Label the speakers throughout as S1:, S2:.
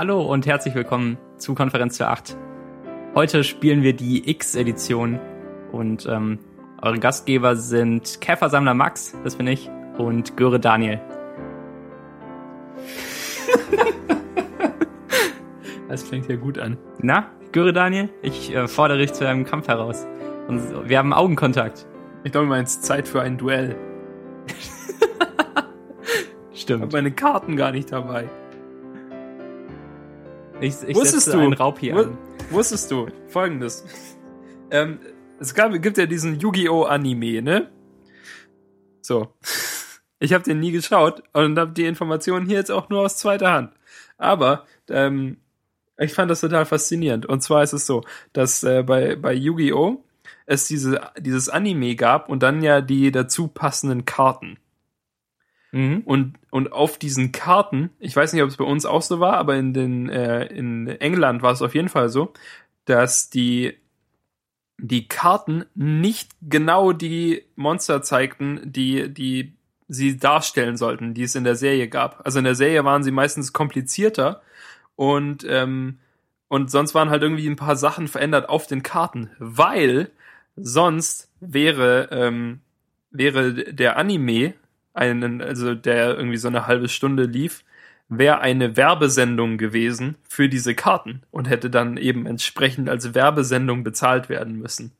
S1: Hallo und herzlich willkommen zu Konferenz für 8. Heute spielen wir die X-Edition und ähm, eure Gastgeber sind Käfersammler Max, das bin ich, und Göre Daniel.
S2: Das klingt ja gut an.
S1: Na, Göre Daniel, ich äh, fordere dich zu einem Kampf heraus. Und wir haben Augenkontakt.
S2: Ich glaube, du meinst Zeit für ein Duell. Ich
S1: Stimmt.
S2: habe meine Karten gar nicht dabei.
S1: Ich, ich
S2: Wusstest
S1: setze
S2: du?
S1: einen Raub hier an.
S2: Wusstest du folgendes? ähm, es gab, gibt ja diesen Yu-Gi-Oh! Anime, ne? So. Ich habe den nie geschaut und habe die Informationen hier jetzt auch nur aus zweiter Hand. Aber ähm, ich fand das total faszinierend. Und zwar ist es so, dass äh, bei, bei Yu-Gi-Oh! es diese, dieses Anime gab und dann ja die dazu passenden Karten.
S1: Mhm.
S2: Und, und auf diesen Karten, ich weiß nicht, ob es bei uns auch so war, aber in, den, äh, in England war es auf jeden Fall so, dass die, die Karten nicht genau die Monster zeigten, die, die sie darstellen sollten, die es in der Serie gab. Also in der Serie waren sie meistens komplizierter und, ähm, und sonst waren halt irgendwie ein paar Sachen verändert auf den Karten, weil sonst wäre, ähm, wäre der Anime einen, also der irgendwie so eine halbe Stunde lief, wäre eine Werbesendung gewesen für diese Karten und hätte dann eben entsprechend als Werbesendung bezahlt werden müssen.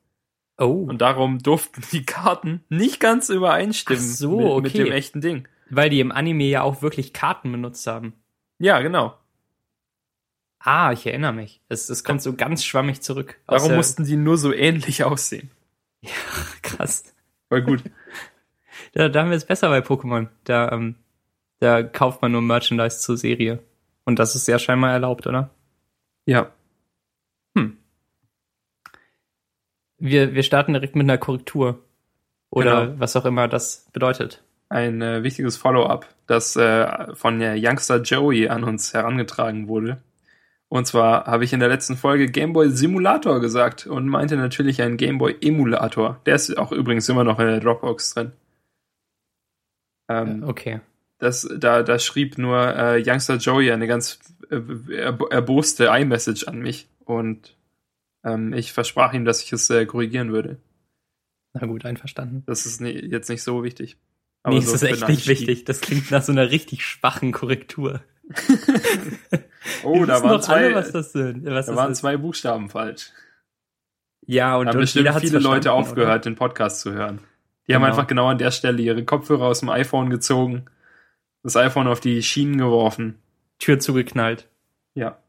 S1: Oh,
S2: Und darum durften die Karten nicht ganz übereinstimmen
S1: so,
S2: mit, mit
S1: okay.
S2: dem echten Ding.
S1: weil die im Anime ja auch wirklich Karten benutzt haben.
S2: Ja, genau.
S1: Ah, ich erinnere mich. Es, es kommt so ganz schwammig zurück.
S2: Darum
S1: der-
S2: mussten die nur so ähnlich aussehen.
S1: krass.
S2: War gut.
S1: Da, da haben wir es besser bei Pokémon. Da, ähm, da kauft man nur Merchandise zur Serie. Und das ist ja scheinbar erlaubt, oder?
S2: ja.
S1: Wir, wir starten direkt mit einer Korrektur. Oder
S2: Genau.
S1: was auch immer das bedeutet.
S2: Ein äh, wichtiges Follow-up, das äh, von der Youngster Joey an uns herangetragen wurde. Und zwar habe ich in der letzten Folge Gameboy Simulator gesagt und meinte natürlich einen Gameboy Emulator. Der ist auch übrigens immer noch in der Dropbox drin. Ähm,
S1: Okay.
S2: das, da, da schrieb nur äh, Youngster Joey eine ganz äh, erb- erboste iMessage an mich und ähm, ich versprach ihm, dass ich es äh, korrigieren würde.
S1: Na gut, einverstanden.
S2: Das ist ni- jetzt nicht so wichtig.
S1: nee, es
S2: so
S1: ist echt nicht wichtig. Das klingt nach so einer richtig schwachen Korrektur.
S2: Oh, da waren
S1: doch alle,
S2: zwei,
S1: was das sind. Was
S2: da
S1: das
S2: waren
S1: ist.
S2: zwei Buchstaben falsch.
S1: Ja, und,
S2: Da haben
S1: und
S2: bestimmt viele Leute aufgehört, den Podcast zu hören. Die haben
S1: Genau.
S2: einfach genau an der Stelle ihre Kopfhörer aus dem iPhone gezogen, das iPhone auf die Schienen geworfen.
S1: Tür zugeknallt.
S2: Ja.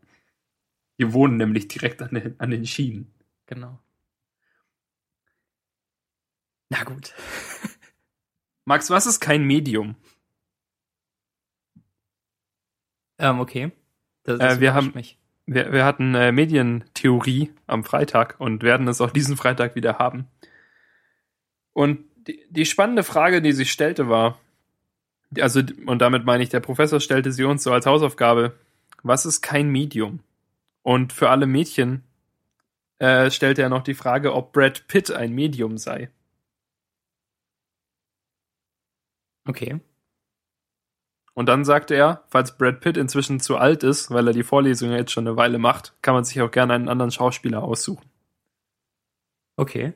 S2: Die wohnen nämlich direkt an den, an den Schienen.
S1: Genau. Na gut.
S2: Max, was ist kein Medium?
S1: Ähm, okay. Das,
S2: Äh, wir haben-
S1: mich.
S2: Wir, wir hatten äh, Medientheorie am Freitag und werden es auch diesen Freitag wieder haben. Und die, die spannende Frage, die sich stellte, war, also, und damit meine ich, der Professor stellte sie uns so als Hausaufgabe, was ist kein Medium? Und für alle Mädchen äh, stellte er noch die Frage, ob Brad Pitt ein Medium sei.
S1: Okay.
S2: Und dann sagte er, falls Brad Pitt inzwischen zu alt ist, weil er die Vorlesung jetzt schon eine Weile macht, kann man sich auch gerne einen anderen Schauspieler aussuchen.
S1: Okay.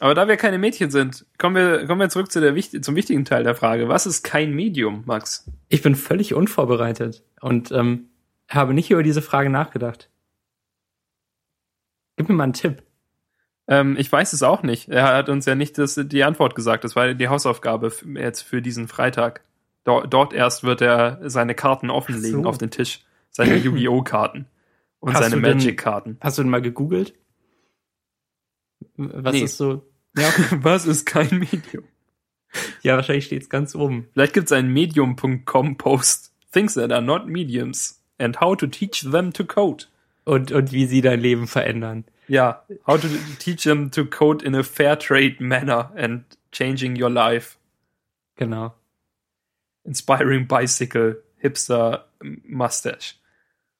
S2: Aber da wir keine Mädchen sind, kommen wir, kommen wir zurück zu der, zum wichtigen Teil der Frage. Was ist kein Medium, Max?
S1: Ich bin völlig unvorbereitet und ähm, habe nicht über diese Frage nachgedacht. Gib mir mal einen Tipp.
S2: Ähm, ich weiß es auch nicht. Er hat uns ja nicht das, die Antwort gesagt. Das war die Hausaufgabe jetzt für diesen Freitag. Dort, dort erst wird er seine Karten offenlegen
S1: so.
S2: auf den Tisch. Seine Yu-Gi-Oh! Karten. Und
S1: Hast
S2: seine Magic-Karten.
S1: Hast du denn mal gegoogelt? Was
S2: Nee.
S1: ist so? Ja, okay.
S2: Was ist kein Medium?
S1: ja wahrscheinlich steht's ganz oben.
S2: Vielleicht gibt es einen Medium.com Post. Things that are not mediums. And how to teach them to code.
S1: Und, und wie sie dein Leben verändern.
S2: Ja, how to teach them to code in a fair trade manner and changing your life.
S1: Genau.
S2: Inspiring bicycle, hipster mustache.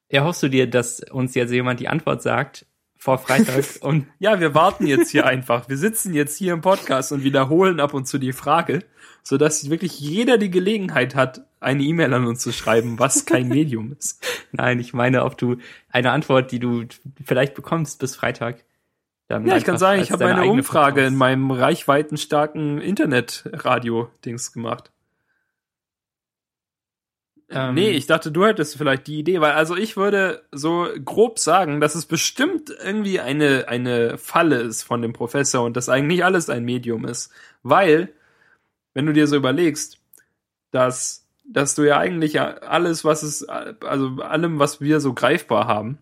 S1: Erhoffst du dir, dass uns jetzt jemand die Antwort sagt, vor Freitag und
S2: Ja, wir warten jetzt hier einfach. Wir sitzen jetzt hier im Podcast und wiederholen ab und zu die Frage, sodass wirklich jeder die Gelegenheit hat, eine E-Mail an uns zu schreiben, was kein Medium ist.
S1: nein, ich meine, ob du eine Antwort, die du vielleicht bekommst bis Freitag. dann
S2: Ja, ich kann sagen, ich habe eine Umfrage in
S1: verkaufst.
S2: meinem reichweitenstarken Internetradio-Dings gemacht.
S1: Ähm,
S2: nee, ich dachte, du hättest vielleicht die Idee, weil also ich würde so grob sagen, dass es bestimmt irgendwie eine, eine Falle ist von dem Professor und dass eigentlich alles ein Medium ist. Weil, wenn du dir so überlegst, dass, dass du ja eigentlich alles, was es, also allem, was wir so greifbar haben,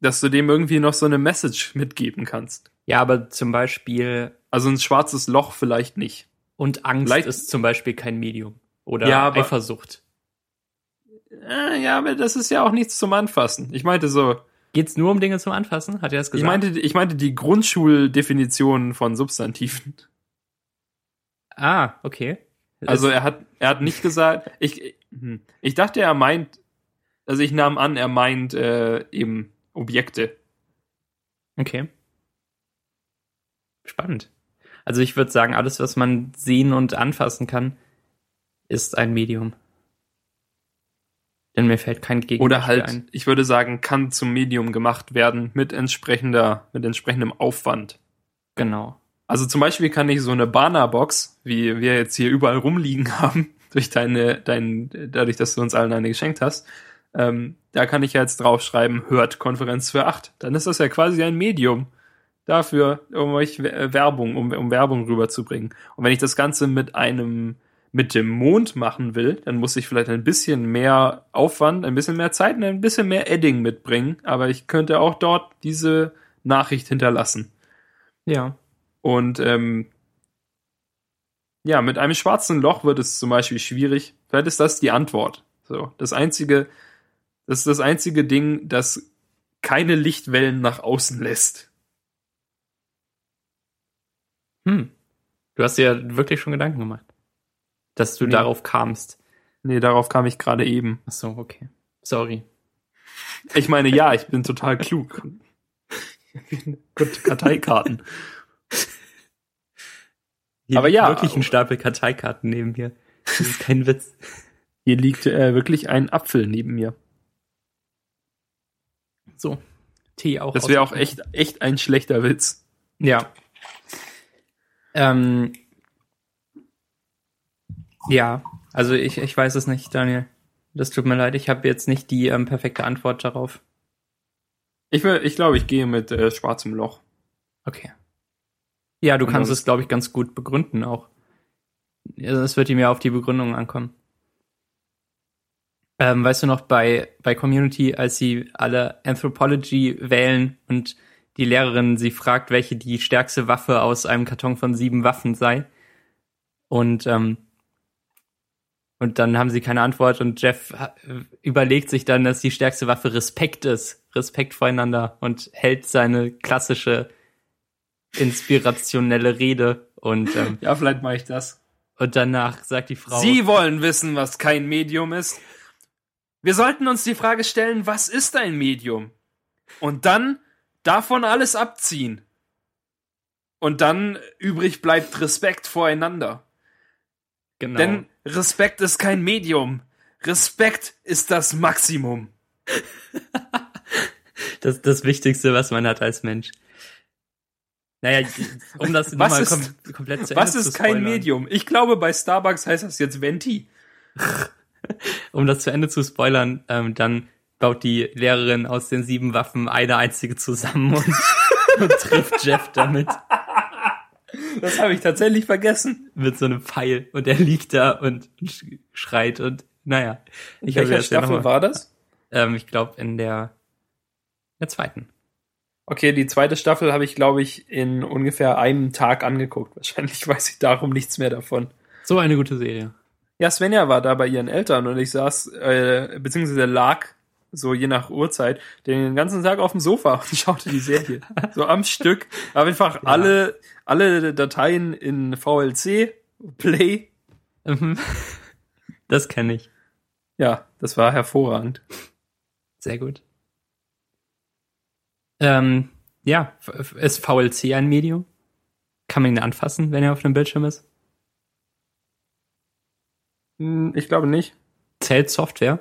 S2: dass du dem irgendwie noch so eine Message mitgeben kannst.
S1: Ja, aber zum Beispiel
S2: Also ein schwarzes Loch vielleicht nicht.
S1: und Angst
S2: Vielleicht-
S1: ist zum Beispiel kein Medium oder
S2: Ja, aber-
S1: Eifersucht.
S2: Äh, ja, aber das ist ja auch nichts zum Anfassen. Ich meinte so,
S1: Geht's nur um Dinge zum Anfassen? Hat er das gesagt?
S2: ich meinte, ich meinte die Grundschuldefinition von Substantiven.
S1: ah, okay.
S2: Also er hat, er hat nicht gesagt, ich, hm, ich dachte, er meint, also ich nahm an, er meint äh, eben Objekte.
S1: Okay. Spannend. Also ich würde sagen, alles, was man sehen und anfassen kann, ist ein Medium. Denn mir fällt kein Gegenstück
S2: Oder halt,
S1: ein.
S2: ich würde sagen, kann zum Medium gemacht werden mit entsprechender, mit entsprechendem Aufwand.
S1: Genau.
S2: Also zum Beispiel kann ich so eine Bana-Box, wie wir jetzt hier überall rumliegen haben, durch deine, dein, dadurch, dass du uns allen eine geschenkt hast, ähm, da kann ich ja jetzt draufschreiben, hört Konferenz für acht. Dann ist das ja quasi ein Medium dafür, um euch We- Werbung, um, um Werbung rüberzubringen. Und wenn ich das Ganze mit einem, mit dem Mond machen will, dann muss ich vielleicht ein bisschen mehr Aufwand, ein bisschen mehr Zeit und ein bisschen mehr Edding mitbringen. Aber ich könnte auch dort diese Nachricht hinterlassen.
S1: Ja.
S2: Und ähm, ja, mit einem schwarzen Loch wird es zum Beispiel schwierig. Vielleicht ist das die Antwort. So, das einzige, das ist das einzige Ding, das keine Lichtwellen nach außen lässt.
S1: Hm. Du hast dir ja wirklich schon Gedanken gemacht. Dass du
S2: Nee.
S1: darauf kamst.
S2: Nee, darauf kam ich gerade eben.
S1: Ach so, okay. Sorry.
S2: Ich meine, ja, ich bin total klug. Gut, Karteikarten.
S1: Hier
S2: Aber
S1: liegt
S2: ja,
S1: wirklich ein Stapel Karteikarten neben mir. Das ist kein Witz.
S2: Hier liegt äh, wirklich ein Apfel neben mir.
S1: So. Tee auch.
S2: Das wäre auch echt, echt ein schlechter Witz.
S1: Ja. Ähm, ja, also ich, ich weiß es nicht, Daniel. Das tut mir leid, ich habe jetzt nicht die ähm, perfekte Antwort darauf.
S2: Ich, will- ich glaube, ich gehe mit äh, schwarzem Loch.
S1: Okay. Ja, du
S2: Und
S1: kannst es, glaube ich, ganz gut begründen auch. Es wird dir mehr auf die Begründung ankommen. Ähm, weißt du noch, bei, bei Community, als sie alle Anthropology wählen und die Lehrerin sie fragt, welche die stärkste Waffe aus einem Karton von sieben Waffen sei. Und, ähm, und dann haben sie keine Antwort und Jeff ha- überlegt sich dann, dass die stärkste Waffe Respekt ist. Respekt voreinander und hält seine klassische inspirationelle Rede und, ähm,
S2: Ja, vielleicht mache ich das.
S1: und danach sagt die Frau.
S2: Sie wollen wissen, was kein Medium ist. Wir sollten uns die Frage stellen, was ist ein Medium? Und dann davon alles abziehen. Und dann übrig bleibt Respekt voreinander.
S1: Genau.
S2: Denn Respekt ist kein Medium. Respekt ist das Maximum.
S1: das, das Wichtigste, was man hat als Mensch. Naja, um das
S2: Was
S1: nochmal
S2: ist-
S1: kom komplett zu
S2: Was ist
S1: zu
S2: kein. Medium? Ich glaube, bei Starbucks heißt das jetzt Venti.
S1: Um das zu Ende zu spoilern, ähm, dann baut die Lehrerin aus den sieben Waffen eine einzige zusammen und, und trifft Jeff damit
S2: Das habe ich tatsächlich vergessen.
S1: mit so einem Pfeil und er liegt da und sch- schreit und naja.
S2: In
S1: Ich habe
S2: welcher Staffel war das?
S1: Ähm, ich glaube in der, der zweiten.
S2: Okay, die zweite Staffel habe ich, glaube ich, in ungefähr einem Tag angeguckt. Wahrscheinlich weiß ich darum nichts mehr davon.
S1: So eine gute Serie.
S2: Ja, Svenja war da bei ihren Eltern und ich saß, äh, beziehungsweise lag, so je nach Uhrzeit, den ganzen Tag auf dem Sofa und schaute die Serie. so am Stück. Habe einfach alle, alle Dateien in VLC, Play.
S1: Mhm. Das kenne ich.
S2: Ja, das war hervorragend.
S1: Sehr gut. Ähm, ja, ist VLC ein Medium? Kann man ihn anfassen, wenn er auf einem Bildschirm ist?
S2: Hm, Ich glaube nicht.
S1: Zählt Software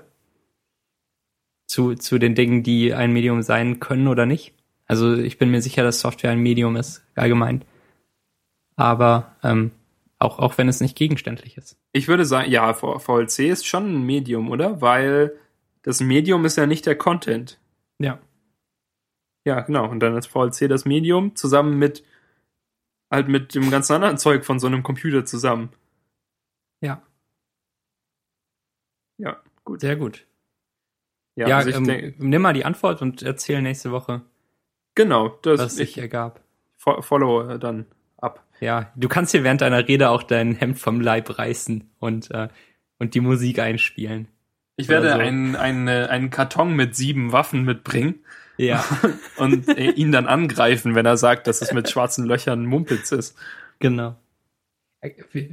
S1: zu, zu den Dingen, die ein Medium sein können oder nicht? Also ich bin mir sicher, dass Software ein Medium ist, allgemein. Aber ähm, auch, auch wenn es nicht gegenständlich ist.
S2: Ich würde sagen, ja, VLC ist schon ein Medium, oder? Weil das Medium ist ja nicht der Content.
S1: Ja.
S2: Ja, genau. Und dann ist VLC das Medium zusammen mit halt mit dem ganzen anderen Zeug von so einem Computer zusammen.
S1: Ja.
S2: Ja, gut.
S1: Sehr gut.
S2: Ja,
S1: Ja,
S2: also
S1: ähm,
S2: denk,
S1: nimm mal die Antwort und erzähl nächste Woche,
S2: genau, das
S1: was sich
S2: ich
S1: ergab.
S2: fo- follow äh, dann ab.
S1: Ja, du kannst hier während deiner Rede auch dein Hemd vom Leib reißen und, äh, und die Musik einspielen.
S2: Ich werde
S1: so.
S2: einen, einen, äh, einen Karton mit sieben Waffen mitbringen
S1: Ja,
S2: und äh, ihn dann angreifen, wenn er sagt, dass es mit schwarzen Löchern Mumpitz ist.
S1: genau.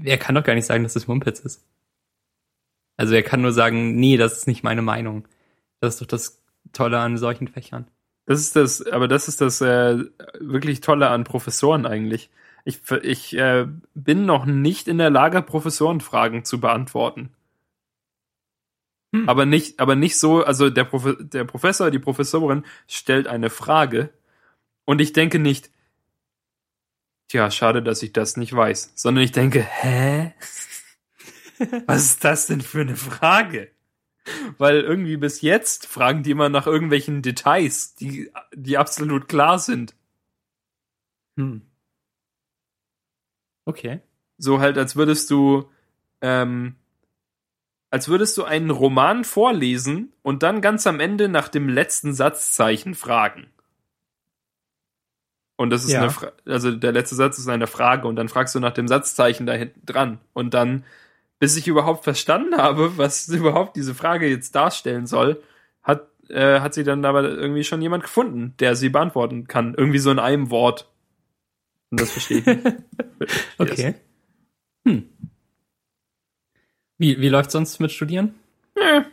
S1: Er kann doch gar nicht sagen, dass es Mumpitz ist. Also er kann nur sagen, nee, das ist nicht meine Meinung. Das ist doch das Tolle an solchen Fächern.
S2: Das ist das, aber das ist das äh, wirklich Tolle an Professoren eigentlich. Ich, ich äh, bin noch nicht in der Lage, Professorenfragen zu beantworten.
S1: Hm.
S2: Aber nicht, aber nicht so, also der, Profe der Professor, die Professorin stellt eine Frage und ich denke nicht, tja, schade, dass ich das nicht weiß, sondern ich denke, hä? Was ist das denn für eine Frage? Weil irgendwie bis jetzt fragen die immer nach irgendwelchen Details, die, die absolut klar sind.
S1: Hm. Okay.
S2: So halt, als würdest du, ähm, als würdest du einen Roman vorlesen und dann ganz am Ende nach dem letzten Satzzeichen fragen. Und das ist
S1: Ja.
S2: eine, Fra also der letzte Satz ist eine Frage und dann fragst du nach dem Satzzeichen da hinten dran. Und dann, bis ich überhaupt verstanden habe, was überhaupt diese Frage jetzt darstellen soll, hat, äh, hat sie dann aber irgendwie schon jemand gefunden, der sie beantworten kann. Irgendwie so in einem Wort. Und das verstehe ich nicht.
S1: Okay. Hm. Wie, wie läuft sonst mit Studieren?
S2: Wir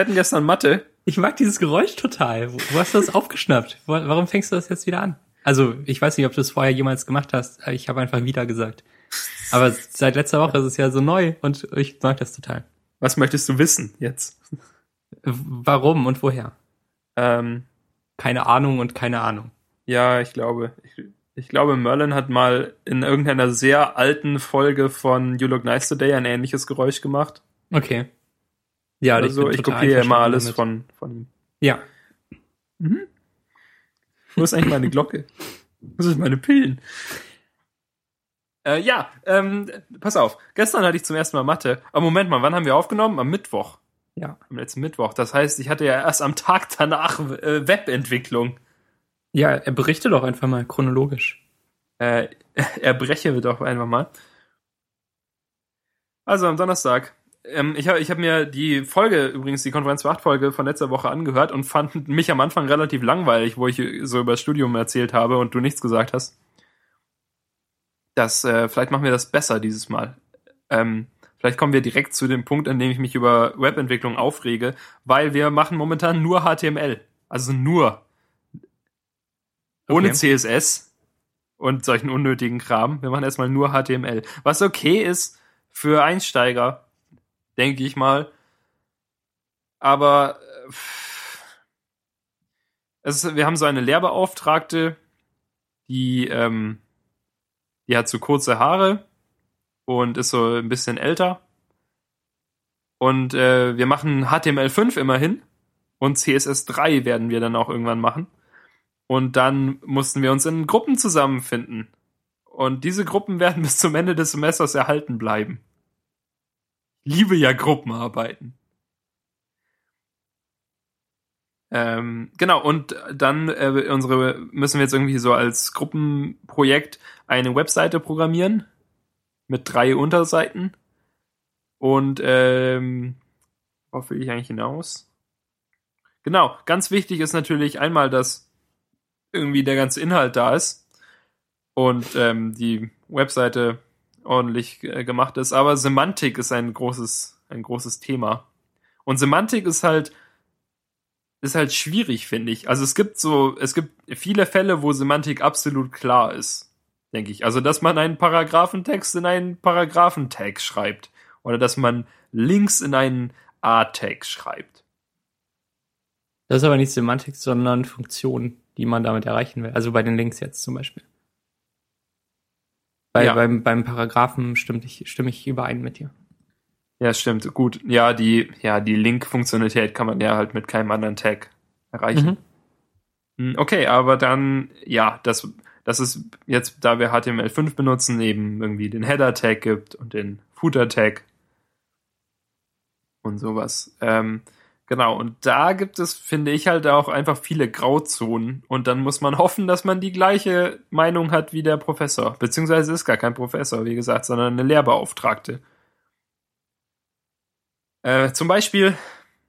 S2: hatten gestern Mathe.
S1: Ich mag dieses Geräusch total. Wo, wo hast du das aufgeschnappt? Warum fängst du das jetzt wieder an? Also, ich weiß nicht, ob du es vorher jemals gemacht hast. Ich habe einfach wieder gesagt. Aber seit letzter Woche ist es ja so neu und ich mag das total.
S2: Was möchtest du wissen jetzt?
S1: Warum und woher?
S2: Ähm,
S1: Keine Ahnung und keine Ahnung.
S2: ja, ich glaube, ich, ich glaube, Merlin hat mal in irgendeiner sehr alten Folge von You Look Nice Today ein ähnliches Geräusch gemacht.
S1: Okay. Ja,
S2: also ich
S1: total
S2: kopiere immer alles
S1: damit.
S2: von, von ihm.
S1: Ja.
S2: Wo ist eigentlich meine Glocke? Wo sind meine Pillen? Äh, ja, ähm, pass auf. Gestern hatte ich zum ersten Mal Mathe. Aber Moment mal, wann haben wir aufgenommen? Am Mittwoch.
S1: Ja.
S2: Am letzten Mittwoch. Das heißt, ich hatte ja erst am Tag danach äh, Webentwicklung.
S1: Ja, er berichte doch einfach mal chronologisch.
S2: Äh, erbreche wir doch einfach mal. Also am Donnerstag. Ähm, ich habe ich hab mir die Folge, übrigens die Konferenz für 8 Folge von letzter Woche angehört und fand mich am Anfang relativ langweilig, wo ich so über das Studium erzählt habe und du nichts gesagt hast. Das, äh, vielleicht machen wir das besser dieses Mal. Ähm, vielleicht kommen wir direkt zu dem Punkt, an dem ich mich über Webentwicklung aufrege, weil wir machen momentan nur HTML. Also nur. Ohne
S1: Okay.
S2: CSS und solchen unnötigen Kram. Wir machen erstmal nur HTML. Was okay ist für Einsteiger, denke ich mal. Aber äh, es ist, wir haben so eine Lehrbeauftragte, die, ähm, die hat so kurze Haare und ist so ein bisschen älter. Und äh, wir machen HTML5 immerhin und CSS3 werden wir dann auch irgendwann machen. Und dann mussten wir uns in Gruppen zusammenfinden. Und diese Gruppen werden bis zum Ende des Semesters erhalten bleiben. Liebe ja Gruppenarbeiten. Ähm, genau, und dann äh, unsere müssen wir jetzt irgendwie so als Gruppenprojekt eine Webseite programmieren mit drei Unterseiten. Und ähm, worauf will ich eigentlich hinaus? Genau, ganz wichtig ist natürlich einmal, dass irgendwie der ganze Inhalt da ist und ähm, die Webseite ordentlich äh, gemacht ist. Aber Semantik ist ein großes, ein großes Thema. Und Semantik ist halt ist halt schwierig, finde ich. Also es gibt so, es gibt viele Fälle, wo Semantik absolut klar ist, denke ich. Also, dass man einen Paragraphentext in einen Paragraphentag schreibt. Oder dass man Links in einen A-Tag schreibt.
S1: Das ist aber nicht Semantik, sondern Funktion, die man damit erreichen will. Also bei den Links jetzt zum Beispiel. Bei, ja. beim, beim Paragraphen stimme ich, stimme ich überein mit dir.
S2: Ja, stimmt. Gut. Ja, die, ja, die Link-Funktionalität kann man ja halt mit keinem anderen Tag erreichen. Mhm. Hm, okay, aber dann, ja, das, das ist jetzt, da wir HTML5 benutzen, eben irgendwie den Header-Tag gibt und den Footer-Tag und sowas. Ähm, genau, und da gibt es, finde ich, halt auch einfach viele Grauzonen. Und dann muss man hoffen, dass man die gleiche Meinung hat wie der Professor. Beziehungsweise ist gar kein Professor, wie gesagt, sondern eine Lehrbeauftragte. Äh, zum Beispiel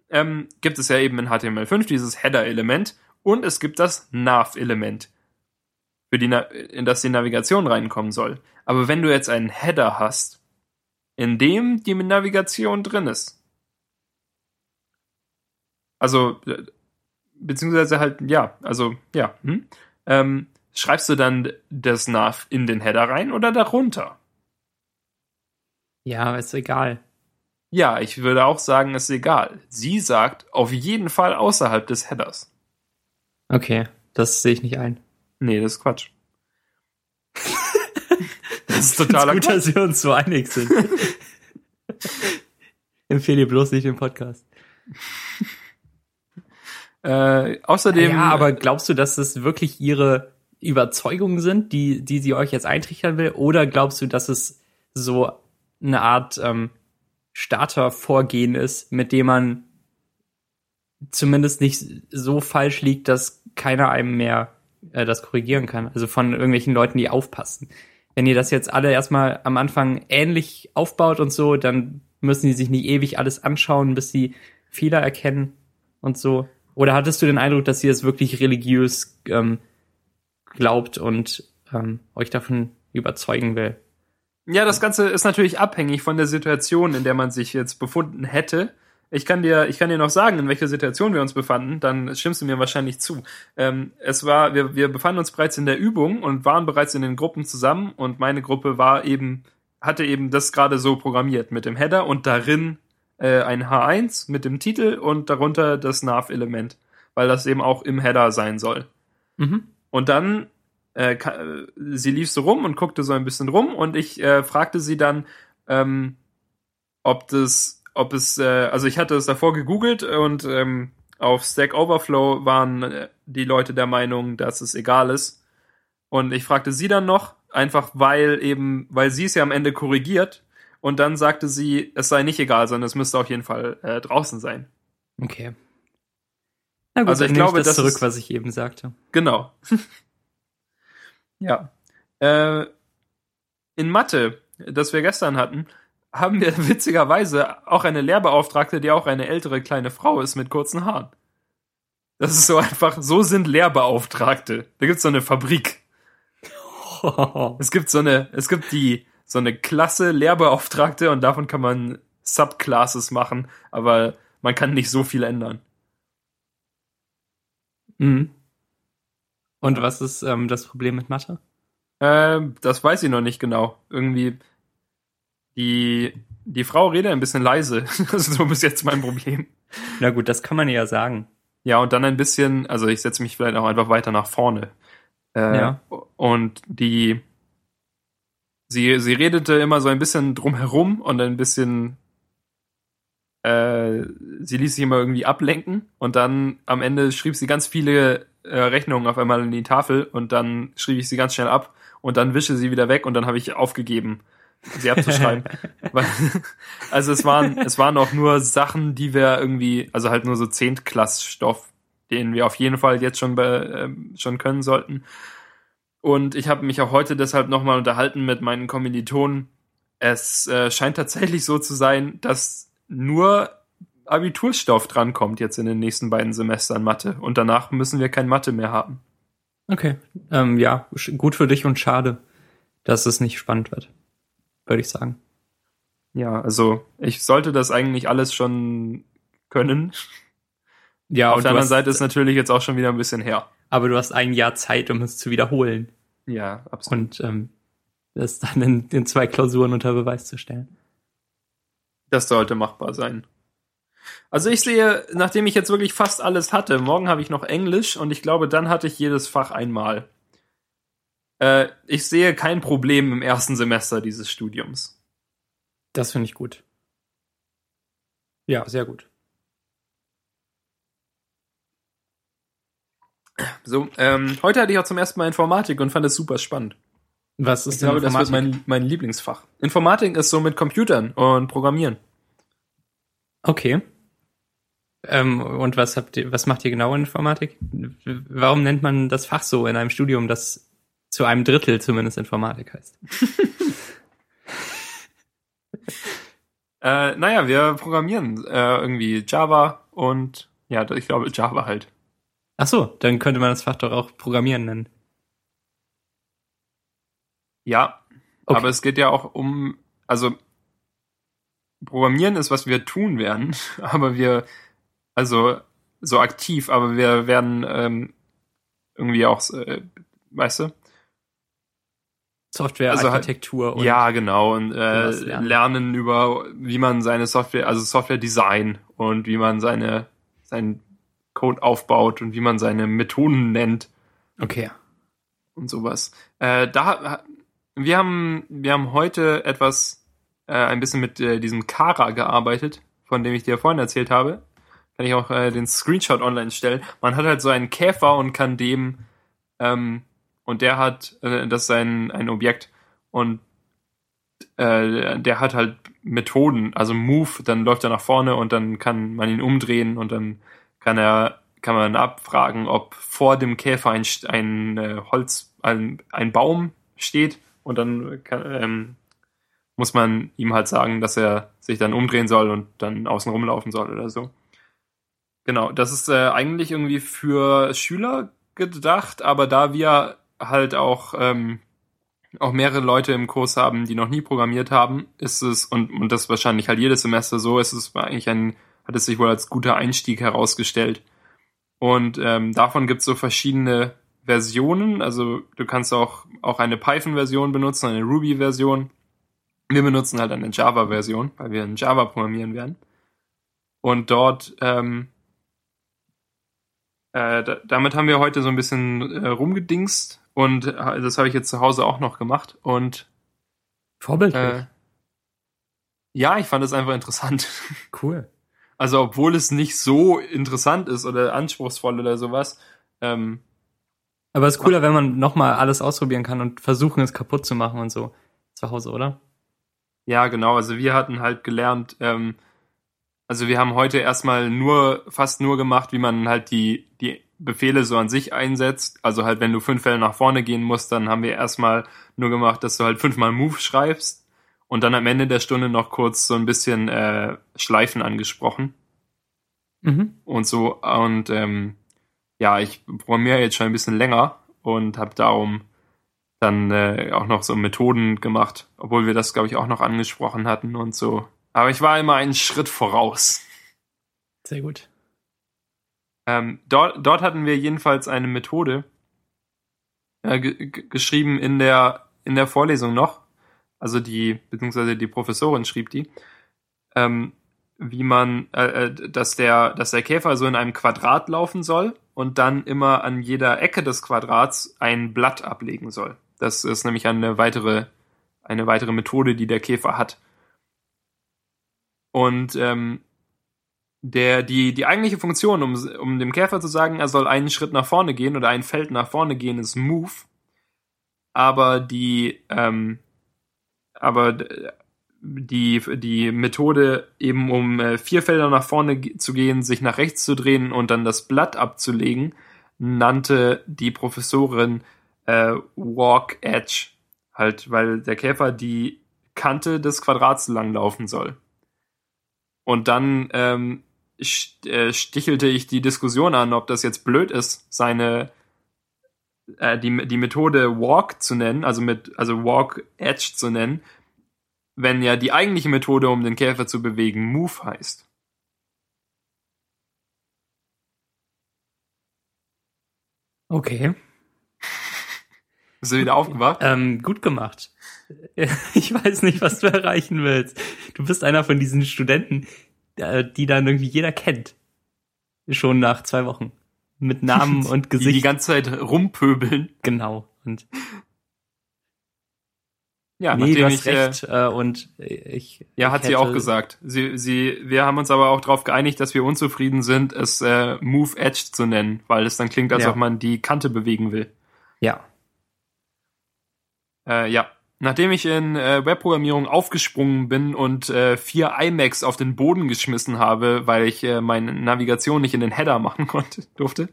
S2: ähm, gibt es ja eben in HTML5 dieses Header-Element und es gibt das Nav-Element, in das die Navigation reinkommen soll. Aber wenn du jetzt einen Header hast, in dem die Navigation drin ist, also äh, beziehungsweise halt ja, also ja, hm, ähm, schreibst du dann das Nav in den Header rein oder darunter?
S1: Ja, ist egal.
S2: Ja, ich würde auch sagen, ist egal. Sie sagt auf jeden Fall außerhalb des Headers.
S1: Okay, das sehe ich nicht ein.
S2: Nee, das ist Quatsch.
S1: das ist totaler gut, Quatsch. dass wir uns so einig sind. Empfehle bloß nicht den Podcast.
S2: Äh, außerdem.
S1: Ja, aber glaubst du, dass das wirklich ihre Überzeugungen sind, die, die sie euch jetzt eintrichtern will? Oder glaubst du, dass es so eine Art ähm, Startervorgehen ist, mit dem man zumindest nicht so falsch liegt, dass keiner einem mehr äh, das korrigieren kann. Also von irgendwelchen Leuten, die aufpassen. Wenn ihr das jetzt alle erstmal am Anfang ähnlich aufbaut und so, dann müssen die sich nicht ewig alles anschauen, bis sie Fehler erkennen und so. Oder hattest du den Eindruck, dass ihr es wirklich religiös ähm, glaubt und ähm, euch davon überzeugen will?
S2: Ja, das Ganze ist natürlich abhängig von der Situation, in der man sich jetzt befunden hätte. Ich kann dir, ich kann dir noch sagen, in welcher Situation wir uns befanden, dann stimmst du mir wahrscheinlich zu. Ähm, es war, wir, wir befanden uns bereits in der Übung und waren bereits in den Gruppen zusammen und meine Gruppe war eben, hatte eben das gerade so programmiert mit dem Header und darin äh, ein H1 mit dem Titel und darunter das Nav-Element, weil das eben auch im Header sein soll. Mhm. Und dann äh, sie lief so rum und guckte so ein bisschen rum und ich äh, fragte sie dann, ähm, ob das, ob es, äh, also ich hatte es davor gegoogelt und ähm, auf Stack Overflow waren äh, die Leute der Meinung, dass es egal ist. Und ich fragte sie dann noch, einfach weil eben, weil sie es ja am Ende korrigiert. Und dann sagte sie, es sei nicht egal, sondern es müsste auf jeden Fall äh, draußen sein.
S1: Okay. Na gut, also ich glaube, ich das zurück, ist, was ich eben sagte.
S2: Genau. Ja. Äh, in Mathe, das wir gestern hatten, haben wir witzigerweise auch eine Lehrbeauftragte, die auch eine ältere kleine Frau ist mit kurzen Haaren. Das ist so einfach, so sind Lehrbeauftragte. Da gibt's so eine Fabrik. Es gibt so eine, es gibt die, so eine Klasse Lehrbeauftragte und davon kann man Subclasses machen, aber man kann nicht so viel ändern.
S1: Mhm. Und was ist ähm, das Problem mit Mathe?
S2: Ähm, das weiß ich noch nicht genau. Irgendwie die die Frau redet ein bisschen leise. Das ist so bis jetzt mein Problem.
S1: Na gut, das kann man ja sagen.
S2: Ja, und dann ein bisschen, also ich setze mich vielleicht auch einfach weiter nach vorne. Äh, ja. Und die, sie, sie redete immer so ein bisschen drumherum und ein bisschen, äh, sie ließ sich immer irgendwie ablenken und dann am Ende schrieb sie ganz viele äh, Rechnungen auf einmal in die Tafel und dann schrieb ich sie ganz schnell ab und dann wische sie wieder weg und dann habe ich aufgegeben, sie abzuschreiben. also es waren, es waren auch nur Sachen, die wir irgendwie, also halt nur so Zehntklassstoff, den wir auf jeden Fall jetzt schon, äh, schon können sollten. Und ich habe mich auch heute deshalb nochmal unterhalten mit meinen Kommilitonen. Es äh, scheint tatsächlich so zu sein, dass nur Abiturstoff drankommt jetzt in den nächsten beiden Semestern Mathe. Und danach müssen wir kein Mathe mehr haben.
S1: Okay. Ähm, ja, gut für dich und schade, dass es nicht spannend wird. Würde ich sagen.
S2: Ja, also ich sollte das eigentlich alles schon können.
S1: Ja,
S2: Auf
S1: und
S2: der anderen
S1: hast,
S2: Seite ist natürlich jetzt auch schon wieder ein bisschen her.
S1: aber du hast ein Jahr Zeit, um es zu wiederholen.
S2: Ja, absolut.
S1: Und ähm, das dann in, in zwei Klausuren unter Beweis zu stellen.
S2: Das sollte machbar sein. Also ich sehe, nachdem ich jetzt wirklich fast alles hatte, morgen habe ich noch Englisch und ich glaube, dann hatte ich jedes Fach einmal. Äh, ich sehe kein Problem im ersten Semester dieses Studiums.
S1: Das finde ich gut. Ja, sehr gut.
S2: So, ähm, heute hatte ich auch zum ersten Mal Informatik und fand es super spannend.
S1: Was ist
S2: Ich glaube, das wird mein, mein Lieblingsfach. Informatik ist so mit Computern und Programmieren.
S1: Okay. Ähm, und was habt ihr, was macht ihr genau in Informatik? Warum nennt man das Fach so in einem Studium, das zu einem Drittel zumindest Informatik heißt?
S2: Äh, naja, wir programmieren äh, irgendwie Java und ja, ich glaube Java halt.
S1: Ach so, dann könnte man das Fach doch auch Programmieren nennen.
S2: Ja,
S1: Okay.
S2: aber es geht ja auch um, also Programmieren ist, was wir tun werden, aber wir, also so aktiv, aber wir werden ähm, irgendwie auch, äh, weißt du?
S1: Software,
S2: Also halt-
S1: Architektur und
S2: ja, genau. Und äh,
S1: lernen.
S2: lernen über, wie man seine Software, also Software Design und wie man seine, seinen Code aufbaut und wie man seine Methoden nennt
S1: okay.
S2: und sowas. Äh, da, wir haben, wir haben heute etwas, äh, ein bisschen mit äh, diesem Kara gearbeitet, von dem ich dir vorhin erzählt habe. Kann ich auch äh, den Screenshot online stellen. Man hat halt so einen Käfer und kann dem, ähm, und der hat, äh, das ist ein, ein Objekt und äh, der hat halt Methoden, also Move, dann läuft er nach vorne und dann kann man ihn umdrehen und dann kann er, kann man abfragen, ob vor dem Käfer ein, ein äh, Holz, ein, ein Baum steht und dann kann, ähm, muss man ihm halt sagen, dass er sich dann umdrehen soll und dann außen rumlaufen soll oder so. Genau, das ist äh, eigentlich irgendwie für Schüler gedacht, aber da wir halt auch ähm, auch mehrere Leute im Kurs haben, die noch nie programmiert haben, ist es, und, und das wahrscheinlich halt jedes Semester so, ist es eigentlich ein, hat es sich wohl als guter Einstieg herausgestellt. Und ähm, davon gibt es so verschiedene Versionen. Also du kannst auch, auch eine Python-Version benutzen, eine Ruby-Version. Wir benutzen halt eine Java-Version, weil wir in Java programmieren werden. Und dort, ähm, äh, da, damit haben wir heute so ein bisschen äh, rumgedingst und äh, das habe ich jetzt zu Hause auch noch gemacht. Und
S1: Vorbildlich.
S2: äh, ja, ich fand es einfach interessant.
S1: cool.
S2: Also obwohl es nicht so interessant ist oder anspruchsvoll oder sowas, ähm,
S1: Aber es ist cooler, wenn man nochmal alles ausprobieren kann und versuchen, es kaputt zu machen und so. Zu Hause, oder?
S2: Ja, genau. Also wir hatten halt gelernt, ähm, also wir haben heute erstmal nur, fast nur gemacht, wie man halt die, die Befehle so an sich einsetzt. Also halt, wenn du fünf Fälle nach vorne gehen musst, dann haben wir erstmal nur gemacht, dass du halt fünfmal Move schreibst und dann am Ende der Stunde noch kurz so ein bisschen äh, Schleifen angesprochen
S1: Mhm.
S2: und so. Und ähm, ja, ich programmiere jetzt schon ein bisschen länger und habe darum dann äh, auch noch so Methoden gemacht, obwohl wir das, glaube ich, auch noch angesprochen hatten und so. Aber ich war immer einen Schritt voraus.
S1: Sehr gut.
S2: Ähm, dort, dort hatten wir jedenfalls eine Methode äh, ge ge- geschrieben in der, in der Vorlesung noch. Also die, beziehungsweise die Professorin schrieb die, ähm, wie man, äh, äh, dass der, dass der Käfer so in einem Quadrat laufen soll und dann immer an jeder Ecke des Quadrats ein Blatt ablegen soll. Das ist nämlich eine weitere, eine weitere Methode, die der Käfer hat. Und ähm, der, die, die eigentliche Funktion, um, um dem Käfer zu sagen, er soll einen Schritt nach vorne gehen oder ein Feld nach vorne gehen, ist Move. Aber die, ähm, aber die, die Methode, eben um äh, vier Felder nach vorne zu gehen, sich nach rechts zu drehen und dann das Blatt abzulegen, nannte die Professorin äh, Walk Edge. Halt, weil der Käfer die Kante des Quadrats langlaufen soll. Und dann ähm, äh, stichelte ich die Diskussion an, ob das jetzt blöd ist, seine äh, die, die Methode Walk zu nennen, also mit also Walk Edge zu nennen, wenn ja die eigentliche Methode, um den Käfer zu bewegen, Move heißt.
S1: Okay.
S2: Bist du wieder aufgewacht?
S1: Ähm, gut gemacht. Ich weiß nicht, was du erreichen willst. Du bist einer von diesen Studenten, äh, die dann irgendwie jeder kennt. Schon nach zwei Wochen. Mit Namen und
S2: Die die
S1: Gesicht.
S2: ganze Zeit rumpöbeln.
S1: genau. Und
S2: Ja,
S1: nee, du hast
S2: ich, äh,
S1: recht. Äh, und ich.
S2: Ja,
S1: ich
S2: hat sie
S1: hätte-
S2: auch gesagt. Sie, sie, wir haben uns aber auch darauf geeinigt, dass wir unzufrieden sind, es äh, Move Edge zu nennen, weil es dann klingt, als
S1: Ja.
S2: ob man die Kante bewegen will.
S1: Ja.
S2: Äh, ja. Nachdem ich in äh, Webprogrammierung aufgesprungen bin und äh, vier iMacs auf den Boden geschmissen habe, weil ich äh, meine Navigation nicht in den Header machen konnte, durfte.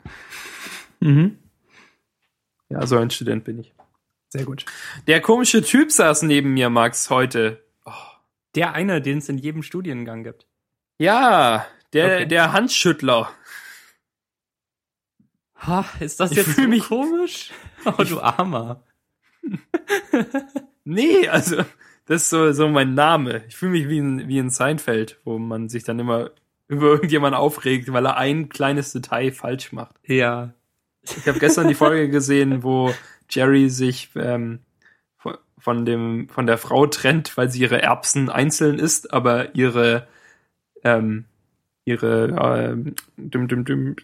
S1: Mhm.
S2: Ja, so ein Student bin ich.
S1: Sehr gut.
S2: Der komische Typ saß neben mir, Max, heute.
S1: Der eine, den es in jedem Studiengang gibt.
S2: Ja, der,
S1: Okay.
S2: der Handschüttler.
S1: Ha, ist das
S2: Ich
S1: jetzt so
S2: mich-
S1: komisch? Oh, du Armer.
S2: Nee, also das ist so, so mein Name. Ich fühle mich wie in, wie in Seinfeld, wo man sich dann immer über irgendjemanden aufregt, weil er ein kleines Detail falsch macht.
S1: Ja.
S2: Ich habe gestern die Folge gesehen, wo Jerry sich ähm, von- von dem von der Frau trennt, weil sie ihre Erbsen einzeln isst, aber ihre ähm, ihre ähm, düm, düm, düm,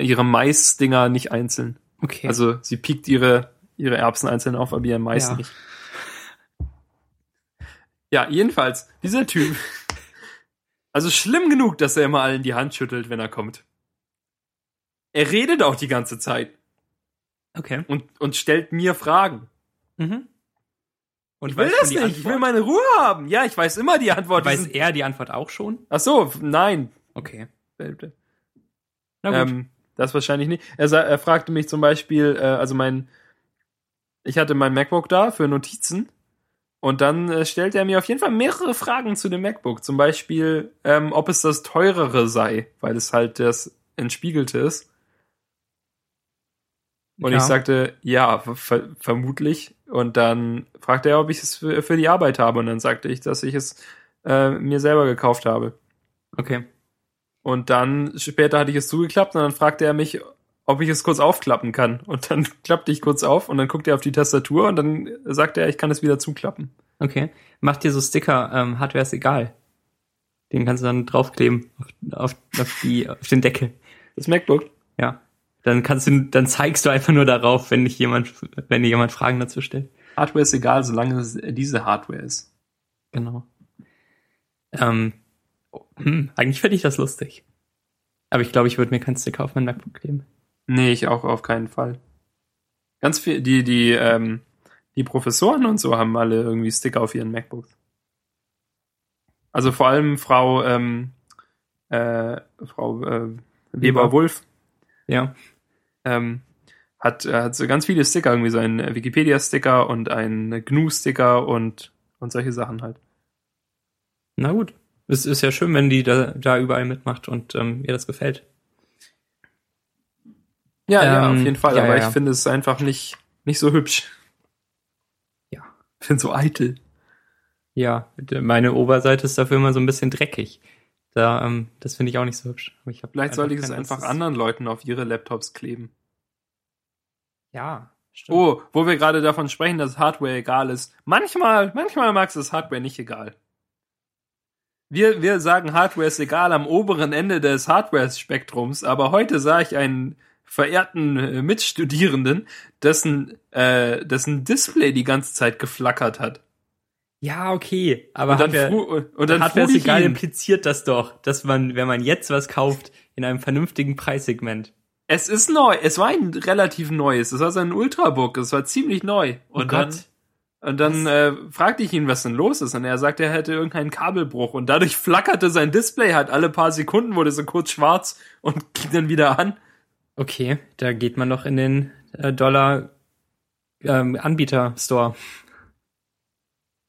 S2: ihre Maisdinger nicht einzeln.
S1: Okay.
S2: Also sie piekt ihre ihre Erbsen einzeln auf, aber ihr Mais
S1: Ja.
S2: nicht. Ja, jedenfalls, dieser Typ. Also schlimm genug, dass er immer allen die Hand schüttelt, wenn er kommt. Er redet auch die ganze Zeit
S1: okay.
S2: und, und stellt mir Fragen.
S1: Mhm. Und
S2: Ich will das nicht,
S1: Antwort?
S2: ich will meine Ruhe haben. Ja, ich weiß immer die Antwort.
S1: Weiß
S2: Diesen-
S1: er die Antwort auch schon?
S2: Ach so, nein.
S1: Okay.
S2: Na
S1: gut.
S2: Ähm, das wahrscheinlich nicht. Er, er fragte mich zum Beispiel, äh, also mein, ich hatte mein MacBook da für Notizen und dann äh, stellte er mir auf jeden Fall mehrere Fragen zu dem MacBook. Zum Beispiel, ähm, ob es das teurere sei, weil es halt das entspiegelte ist. Und
S1: Ja.
S2: ich sagte, ja, ver vermutlich. Und dann fragte er, ob ich es für, für die Arbeit habe. Und dann sagte ich, dass ich es äh, mir selber gekauft habe.
S1: Okay.
S2: Und dann später hatte ich es zugeklappt und dann fragte er mich, ob ich es kurz aufklappen kann. Und dann klappte ich kurz auf und dann guckte er auf die Tastatur und dann sagte er, ich kann es wieder zuklappen.
S1: Okay. Mach dir so Sticker, ähm, Hardware ist egal. Den kannst du dann draufkleben auf, auf, auf, die, auf den Deckel.
S2: Das MacBook.
S1: Ja. Dann kannst du, dann zeigst du einfach nur darauf, wenn dich jemand, wenn dir jemand Fragen dazu stellt.
S2: Hardware ist egal, solange es diese Hardware ist.
S1: Genau. Ähm, oh, hm, eigentlich finde ich das lustig. Aber ich glaube, ich würde mir keinen Sticker auf mein MacBook kleben.
S2: Nee, ich auch auf keinen Fall. Ganz viel, die, die, ähm, die Professoren und so haben alle irgendwie Sticker auf ihren MacBooks. Also vor allem Frau, ähm, äh, Frau äh, Weber-Wolf
S1: Ja.
S2: ähm, hat, äh, hat so ganz viele Sticker, irgendwie so ein Wikipedia-Sticker und ein GNU-Sticker und, und solche Sachen halt.
S1: Na gut. Es ist ja schön, wenn die da, da überall mitmacht und ähm, ihr das gefällt.
S2: Ja, ja,
S1: Ähm,
S2: auf jeden Fall,
S1: ja,
S2: aber
S1: ja.
S2: ich finde es einfach nicht, nicht so hübsch.
S1: Ja.
S2: Ich finde so eitel.
S1: Ja, meine Oberseite ist dafür immer so ein bisschen dreckig. Da, ähm, das finde ich auch nicht so hübsch.
S2: Vielleicht sollte ich es einfach anderen Leuten auf ihre Laptops kleben.
S1: Ja, stimmt.
S2: Oh, wo wir gerade davon sprechen, dass Hardware egal ist. Manchmal, manchmal Max, ist Hardware nicht egal. Wir, wir sagen, Hardware ist egal am oberen Ende des Hardware-Spektrums, aber heute sah ich einen verehrten äh, Mitstudierenden, dessen, äh, dessen Display die ganze Zeit geflackert hat.
S1: Ja, okay. Aber
S2: und dann,
S1: Hardware,
S2: fru und dann
S1: ist
S2: ich
S1: egal impliziert das doch, dass man, wenn man jetzt was kauft, in einem vernünftigen Preissegment.
S2: es ist neu, es war ein relativ neues, es war so ein Ultrabook, es war ziemlich neu.
S1: Oh
S2: Und dann, Und dann äh, fragte ich ihn, was denn los ist. Und er sagte, er hätte irgendeinen Kabelbruch. Und dadurch flackerte sein Display halt alle paar Sekunden, wurde so kurz schwarz und ging dann wieder an.
S1: Okay, da geht man doch in den äh, Dollar ähm, Anbieter Store.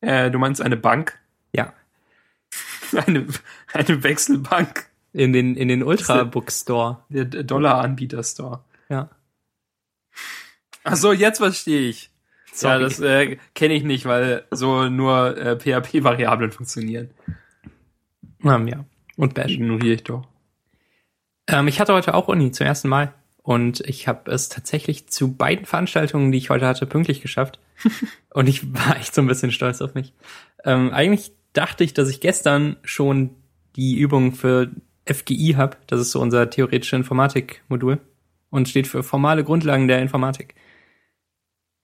S2: Äh, du meinst eine Bank?
S1: Ja,
S2: Eine, eine Wechselbank.
S1: in den in den Ultrabook Store.
S2: Der Dollar-Anbieter-Store.
S1: Ja.
S2: Ach so, jetzt verstehe ich.
S1: Sorry.
S2: Ja, das äh, kenne ich nicht, weil so nur äh, PHP-Variablen funktionieren.
S1: Ähm, ja. Und Bash.
S2: Ignoriere ich doch.
S1: Ähm, ich hatte heute auch Uni zum ersten Mal Und ich habe es tatsächlich zu beiden Veranstaltungen, die ich heute hatte, pünktlich geschafft. und ich war echt so ein bisschen stolz auf mich. Ähm, eigentlich dachte ich, dass ich gestern schon die Übung für FGI habe. Das ist so unser theoretische Informatik-Modul und steht für formale Grundlagen der Informatik.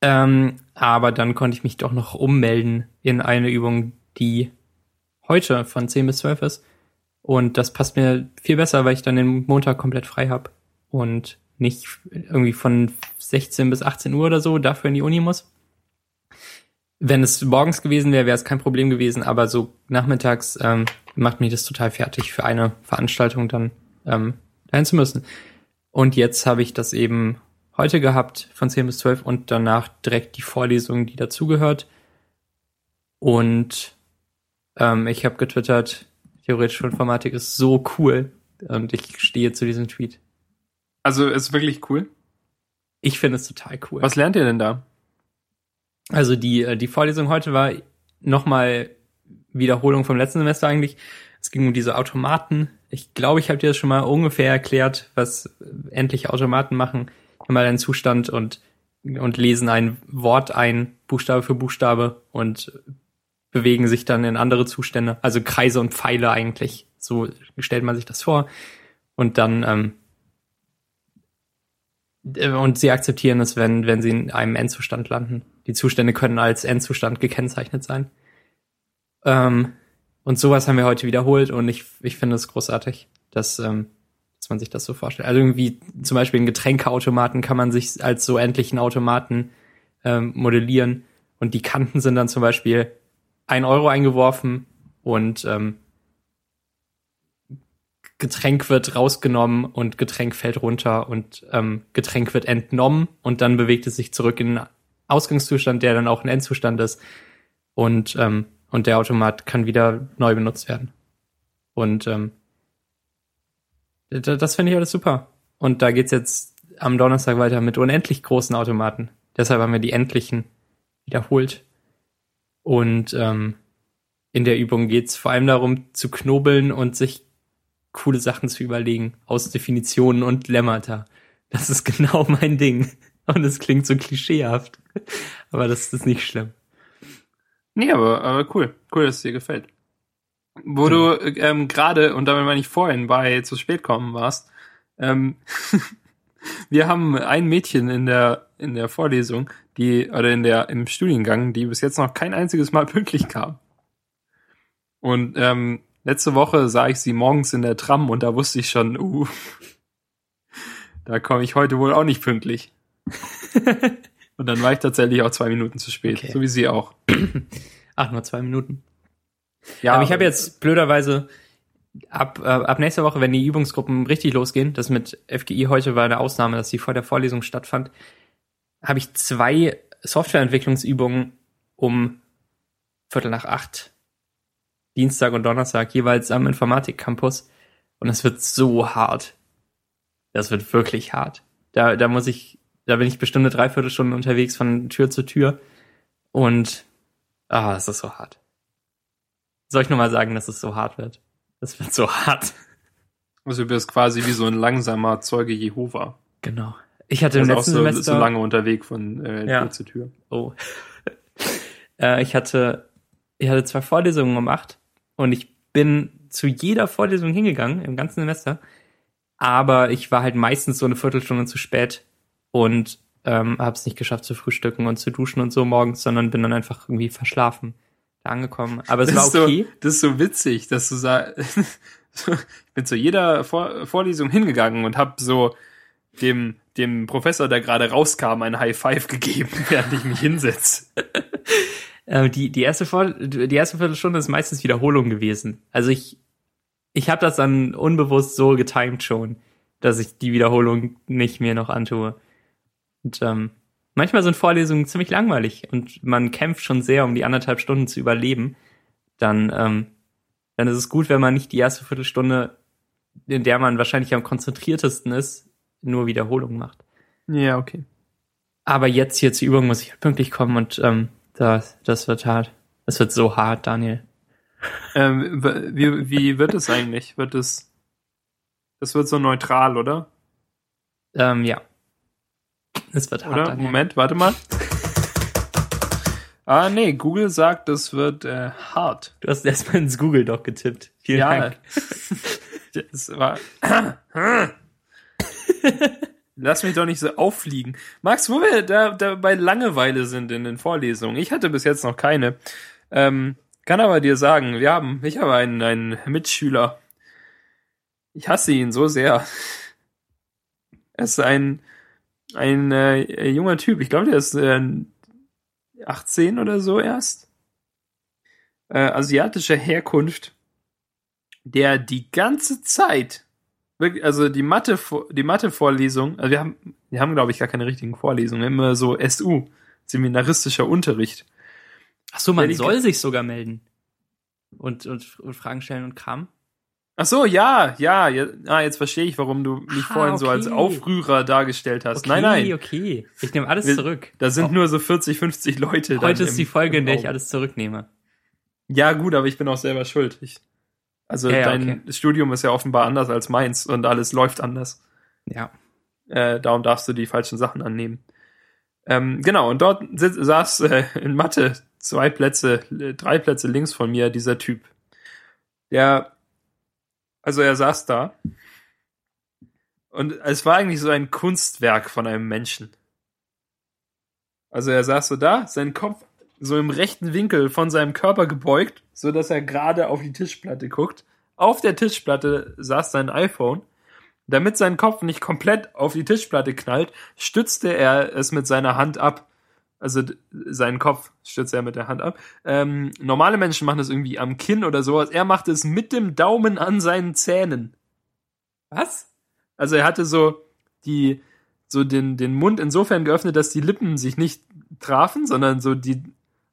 S1: Ähm, aber dann konnte ich mich doch noch ummelden in eine Übung, die heute von 10 bis 12 ist. Und das passt mir viel besser, weil ich dann den Montag komplett frei habe und nicht irgendwie von 16 bis 18 Uhr oder so dafür in die Uni muss. Wenn es morgens gewesen wäre, wäre es kein Problem gewesen, aber so nachmittags ähm, macht mich das total fertig, für eine Veranstaltung dann ähm, dahin zu müssen. Und jetzt habe ich das eben heute gehabt von 10 bis 12 und danach direkt die Vorlesung, die dazugehört. Und ähm, ich habe getwittert, theoretische Informatik ist so cool. Und ich stehe zu diesem Tweet.
S2: Also ist wirklich cool.
S1: Ich finde es total cool.
S2: Was lernt ihr denn da?
S1: Also die, äh, die Vorlesung heute war nochmal Wiederholung vom letzten Semester eigentlich. Es ging um diese Automaten. Ich glaube, ich habe dir das schon mal ungefähr erklärt, was endlich Automaten machen. Mal einen Zustand und, und lesen ein Wort ein, Buchstabe für Buchstabe und bewegen sich dann in andere Zustände. Also Kreise und Pfeile eigentlich. So stellt man sich das vor. Und dann ähm, äh, und sie akzeptieren es, wenn, wenn sie in einem Endzustand landen. Die Zustände können als Endzustand gekennzeichnet sein. Ähm, und sowas haben wir heute wiederholt und ich, ich finde es großartig, dass, ähm, dass man sich das so vorstellt. Also irgendwie zum Beispiel einen Getränkeautomaten kann man sich als so endlichen Automaten ähm, modellieren und die Kanten sind dann zum Beispiel ein Euro eingeworfen und ähm, Getränk wird rausgenommen und Getränk fällt runter und ähm, Getränk wird entnommen und dann bewegt es sich zurück in einen Ausgangszustand, der dann auch ein Endzustand ist. Und, ähm, und der Automat kann wieder neu benutzt werden. Und ähm, das finde ich alles super. Und da geht's jetzt am Donnerstag weiter mit unendlich großen Automaten. Deshalb haben wir die endlichen wiederholt. Und ähm, in der Übung geht's vor allem darum, zu knobeln und sich coole Sachen zu überlegen aus Definitionen und Lemmata. Das ist genau mein Ding. Und es klingt so klischeehaft. Aber das ist nicht schlimm.
S2: Nee, aber, aber cool. Cool, dass es dir gefällt. Wo du ähm, gerade, und damit meine ich vorhin, bei zu spät kommen warst, ähm, wir haben ein Mädchen in der, in der Vorlesung, die, oder in der, im Studiengang, die bis jetzt noch kein einziges Mal pünktlich kam. Und ähm, Letzte Woche sah ich sie morgens in der Tram und da wusste ich schon, uh, da komme ich heute wohl auch nicht pünktlich. und dann war ich tatsächlich auch zwei Minuten zu spät, okay. so wie sie auch.
S1: Ach, nur zwei Minuten. Ja, aber ich habe jetzt blöderweise ab, äh, ab nächster Woche, wenn die Übungsgruppen richtig losgehen, das mit FGI heute war eine Ausnahme, dass sie vor der Vorlesung stattfand, habe ich zwei Softwareentwicklungsübungen um Viertel nach acht Dienstag und Donnerstag jeweils am Informatik-Campus. Und es wird so hart. Das wird wirklich hart. Da, da muss ich, da bin ich bestimmt eine Dreiviertelstunde unterwegs von Tür zu Tür. Und, ah, es ist so hart. Soll ich nur mal sagen, dass es so hart wird? Es wird so hart.
S2: Also du bist quasi wie so ein langsamer Zeuge Jehova.
S1: Genau. Ich hatte im letzten
S2: so,
S1: Semester
S2: so lange unterwegs von äh,
S1: ja.
S2: Tür zu Tür.
S1: Oh. äh, ich hatte ich hatte zwei Vorlesungen um acht und ich bin zu jeder Vorlesung hingegangen im ganzen Semester, aber ich war halt meistens so eine Viertelstunde zu spät und ähm, habe es nicht geschafft zu frühstücken und zu duschen und so morgens, sondern bin dann einfach irgendwie verschlafen da angekommen. Aber es
S2: das
S1: war okay.
S2: So, das ist so witzig, dass du sagst, ich bin zu jeder Vor Vorlesung hingegangen und habe so dem dem Professor, der gerade rauskam, ein High Five gegeben, während ich mich hinsetze.
S1: Äh, die, die, erste Vor die erste Viertelstunde ist meistens Wiederholung gewesen. Also ich, ich habe das dann unbewusst so getimed schon, dass ich die Wiederholung nicht mehr noch antue. Und ähm, manchmal sind Vorlesungen ziemlich langweilig und man kämpft schon sehr, um die anderthalb Stunden zu überleben. Dann, ähm, dann ist es gut, wenn man nicht die erste Viertelstunde, in der man wahrscheinlich am konzentriertesten ist, nur Wiederholungen macht.
S2: Ja, okay.
S1: Aber jetzt hier zur Übung muss ich pünktlich kommen und ähm, das, das wird hart. Es wird so hart, Daniel.
S2: Ähm, wie, wie wird es eigentlich? Wird es, das wird so neutral, oder?
S1: Ähm, ja. Es wird hart.
S2: Oder?
S1: Daniel.
S2: Moment, warte mal. ah, nee, Google sagt, es wird äh, hart.
S1: Du hast erstmal ins Google Doc getippt. Vielen
S2: Ja.
S1: Dank.
S2: Das war. Lass mich doch nicht so auffliegen. Max, wo wir da, da bei Langeweile sind in den Vorlesungen. Ich hatte bis jetzt noch keine. Ähm, kann aber dir sagen, wir haben, ich habe einen, einen Mitschüler. Ich hasse ihn so sehr. Er ist ein, ein äh, junger Typ. Ich glaube, der ist äh, 18 oder so erst. Äh, asiatischer Herkunft der die ganze Zeit, also die Mathe, die Mathe-Vorlesung, also wir haben, wir haben glaube ich gar keine richtigen Vorlesungen, wir haben immer so SU, seminaristischer Unterricht.
S1: Ach so, man
S2: Ja,
S1: soll sich sogar melden. Und, und, und Fragen stellen und Kram.
S2: Ach so, ja, ja, ja ah, jetzt verstehe ich, warum du mich
S1: Ah,
S2: vorhin so als
S1: okay.
S2: Aufrührer dargestellt hast.
S1: Okay,
S2: nein, nein,
S1: okay. Ich nehme alles
S2: Wir-
S1: zurück.
S2: da sind
S1: Oh,
S2: nur so 40, 50 Leute.
S1: Heute ist
S2: im-
S1: die Folge, in der ich alles zurücknehme.
S2: Ja, gut, aber ich bin auch selber schuld. Ich, also
S1: Ja,
S2: dein Studium ist ja offenbar anders als meins und alles läuft anders.
S1: Ja.
S2: Äh, darum darfst du die falschen Sachen annehmen. Ähm, genau, und dort saß äh, in Mathe zwei Plätze, äh, drei Plätze links von mir dieser Typ. Der, also er saß da und es war eigentlich so ein Kunstwerk von einem Menschen. Also er saß so da, sein Kopf so im rechten Winkel von seinem Körper gebeugt, so dass er gerade auf die Tischplatte guckt. Auf der Tischplatte saß sein iPhone. Damit sein Kopf nicht komplett auf die Tischplatte knallt, stützte er es mit seiner Hand ab. Also seinen Kopf stützte er mit der Hand ab. Ähm, normale Menschen machen das irgendwie am Kinn oder sowas. Er machte es mit dem Daumen an seinen Zähnen.
S1: Was?
S2: Also er hatte so die so den den Mund insofern geöffnet, dass die Lippen sich nicht trafen, sondern so die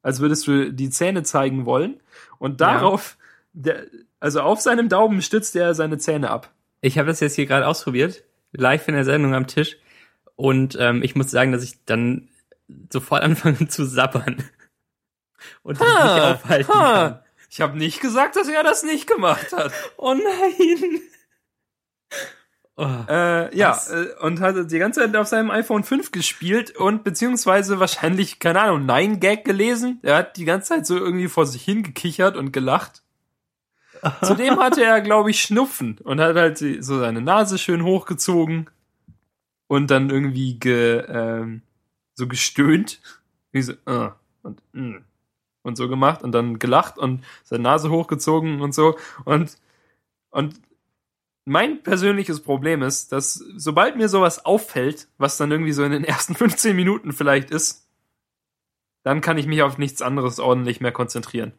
S2: als würdest du die Zähne zeigen wollen und
S1: Ja.
S2: darauf der, also auf seinem Daumen stützte er seine Zähne ab.
S1: Ich habe das jetzt hier gerade ausprobiert, live in der Sendung am Tisch. Und ähm, ich muss sagen, dass ich dann sofort anfange zu sabbern. Und das nicht aufhalten
S2: ha.
S1: kann.
S2: Ich habe nicht gesagt, dass er das nicht gemacht hat.
S1: Oh nein! Oh.
S2: Äh, ja, äh, und hat die ganze Zeit auf seinem iPhone 5 gespielt und beziehungsweise wahrscheinlich, keine Ahnung, Nein Gag gelesen. Er hat die ganze Zeit so irgendwie vor sich hingekichert und gelacht. Zudem hatte er, glaube ich, Schnupfen und hat halt so seine Nase schön hochgezogen und dann irgendwie ge, ähm, so gestöhnt. Wie so, äh, und, mm, und so gemacht und dann gelacht und seine Nase hochgezogen und so. Und, und mein persönliches Problem ist, dass sobald mir sowas auffällt, was dann irgendwie so in den ersten 15 Minuten vielleicht ist, dann kann ich mich auf nichts anderes ordentlich mehr konzentrieren.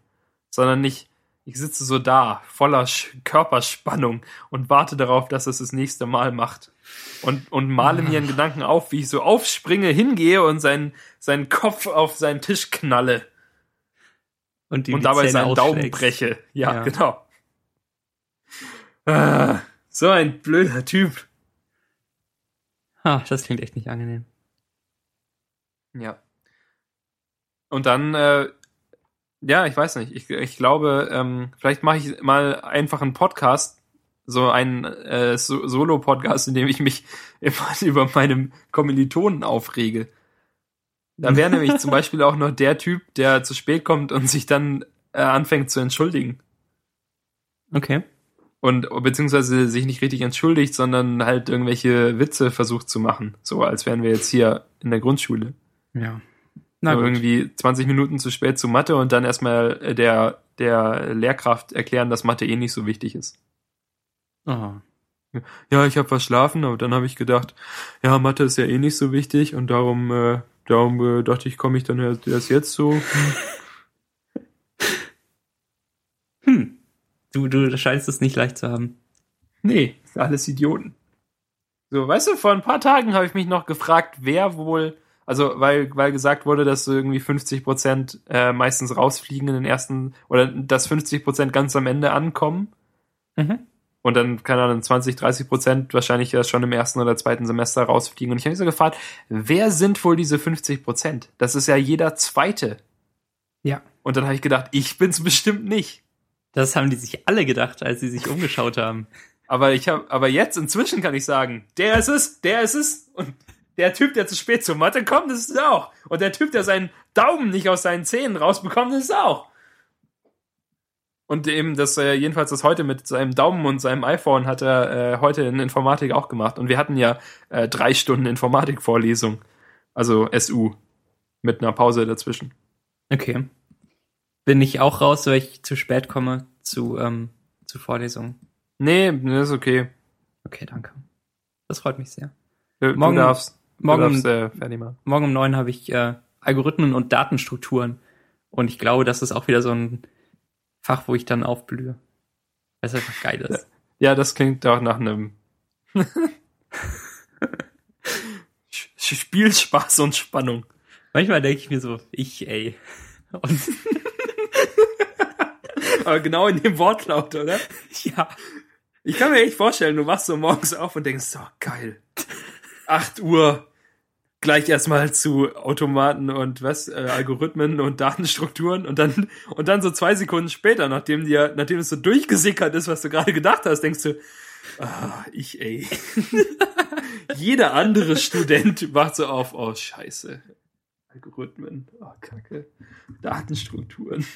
S2: Sondern nicht, ich sitze so da, voller Sch Körperspannung und warte darauf, dass es das nächste Mal macht. Und, und male mir in Gedanken auf, wie ich so aufspringe, hingehe und seinen, seinen Kopf auf seinen Tisch knalle
S1: Und, die,
S2: und dabei
S1: Zähne
S2: seinen Daumen breche. Ja,
S1: Ja.
S2: genau. Ah, so ein blöder Typ.
S1: Ah, das klingt echt nicht angenehm.
S2: Ja. Und dann, äh, ja, ich weiß nicht. Ich, ich glaube, ähm, vielleicht mache ich mal einfach einen Podcast, so einen äh, so Solo-Podcast, in dem ich mich immer über meinem Kommilitonen aufrege. Da wäre nämlich zum Beispiel auch noch der Typ, der zu spät kommt und sich dann äh, anfängt zu entschuldigen.
S1: Okay.
S2: Und beziehungsweise sich nicht richtig entschuldigt, sondern halt irgendwelche Witze versucht zu machen. So als wären wir jetzt hier in der Grundschule.
S1: Ja.
S2: Na
S1: gut.
S2: irgendwie 20 Minuten zu spät zu Mathe und dann erstmal äh, der, der Lehrkraft erklären, dass Mathe eh nicht so wichtig ist.
S1: Oh.
S2: Ja, ich habe verschlafen, aber dann habe ich gedacht, ja, Mathe ist ja eh nicht so wichtig und darum, äh, darum äh, dachte ich, komme ich dann erst jetzt so.
S1: Hm. Du, du scheinst es nicht leicht zu haben.
S2: Nee, ist alles Idioten. So, weißt du, vor ein paar Tagen habe ich mich noch gefragt, wer wohl, also weil, weil gesagt wurde, dass so irgendwie 50 Prozent äh, meistens rausfliegen in den ersten, oder dass 50 Prozent ganz am Ende ankommen.
S1: Mhm.
S2: Und dann, keine Ahnung, 20, 30 Prozent wahrscheinlich ja schon im ersten oder zweiten Semester rausfliegen. Und ich habe mich so gefragt, wer sind wohl diese 50 Prozent? Das ist ja jeder Zweite.
S1: Ja.
S2: Und dann habe ich gedacht, ich bin's bestimmt nicht.
S1: Das haben die sich alle gedacht, als sie sich umgeschaut haben.
S2: Aber ich habe, aber jetzt inzwischen kann ich sagen, der ist es, der ist es. Und der Typ, der zu spät zur Mathe kommt, ist es auch. Und der Typ, der seinen Daumen nicht aus seinen Zähnen rausbekommt, ist es auch. Und eben das, äh, jedenfalls das heute mit seinem Daumen und seinem iPhone hat er äh, heute in Informatik auch gemacht. Und wir hatten ja äh, drei Stunden Informatikvorlesung. Also SU. Mit einer Pause dazwischen.
S1: Okay. Bin ich auch raus, weil ich zu spät komme zu, ähm, zu Vorlesungen?
S2: Nee, das ist okay.
S1: Okay, danke. Das freut mich sehr.
S2: Du,
S1: Morgen-
S2: du darfst,
S1: morgen-
S2: du darfst äh, fertig machen.
S1: Morgen um neun habe ich äh, Algorithmen und Datenstrukturen. Und ich glaube, das ist auch wieder so ein Fach, wo ich dann aufblühe. Weil es einfach geil ist.
S2: Ja, das klingt auch nach einem Spielspaß und Spannung.
S1: Manchmal denke ich mir so, ich, ey. Und
S2: Aber genau in dem Wortlaut, oder?
S1: ja,
S2: Ich kann mir echt vorstellen, du wachst so morgens auf und denkst, so geil. 8 Uhr, gleich erstmal zu Automaten und was, äh, Algorithmen und Datenstrukturen und dann, und dann so zwei Sekunden später, nachdem dir, nachdem es so durchgesickert ist, was du gerade gedacht hast, denkst du, ah, ich ey. Jeder andere Student wacht so auf, oh scheiße. Algorithmen, oh kacke. Datenstrukturen.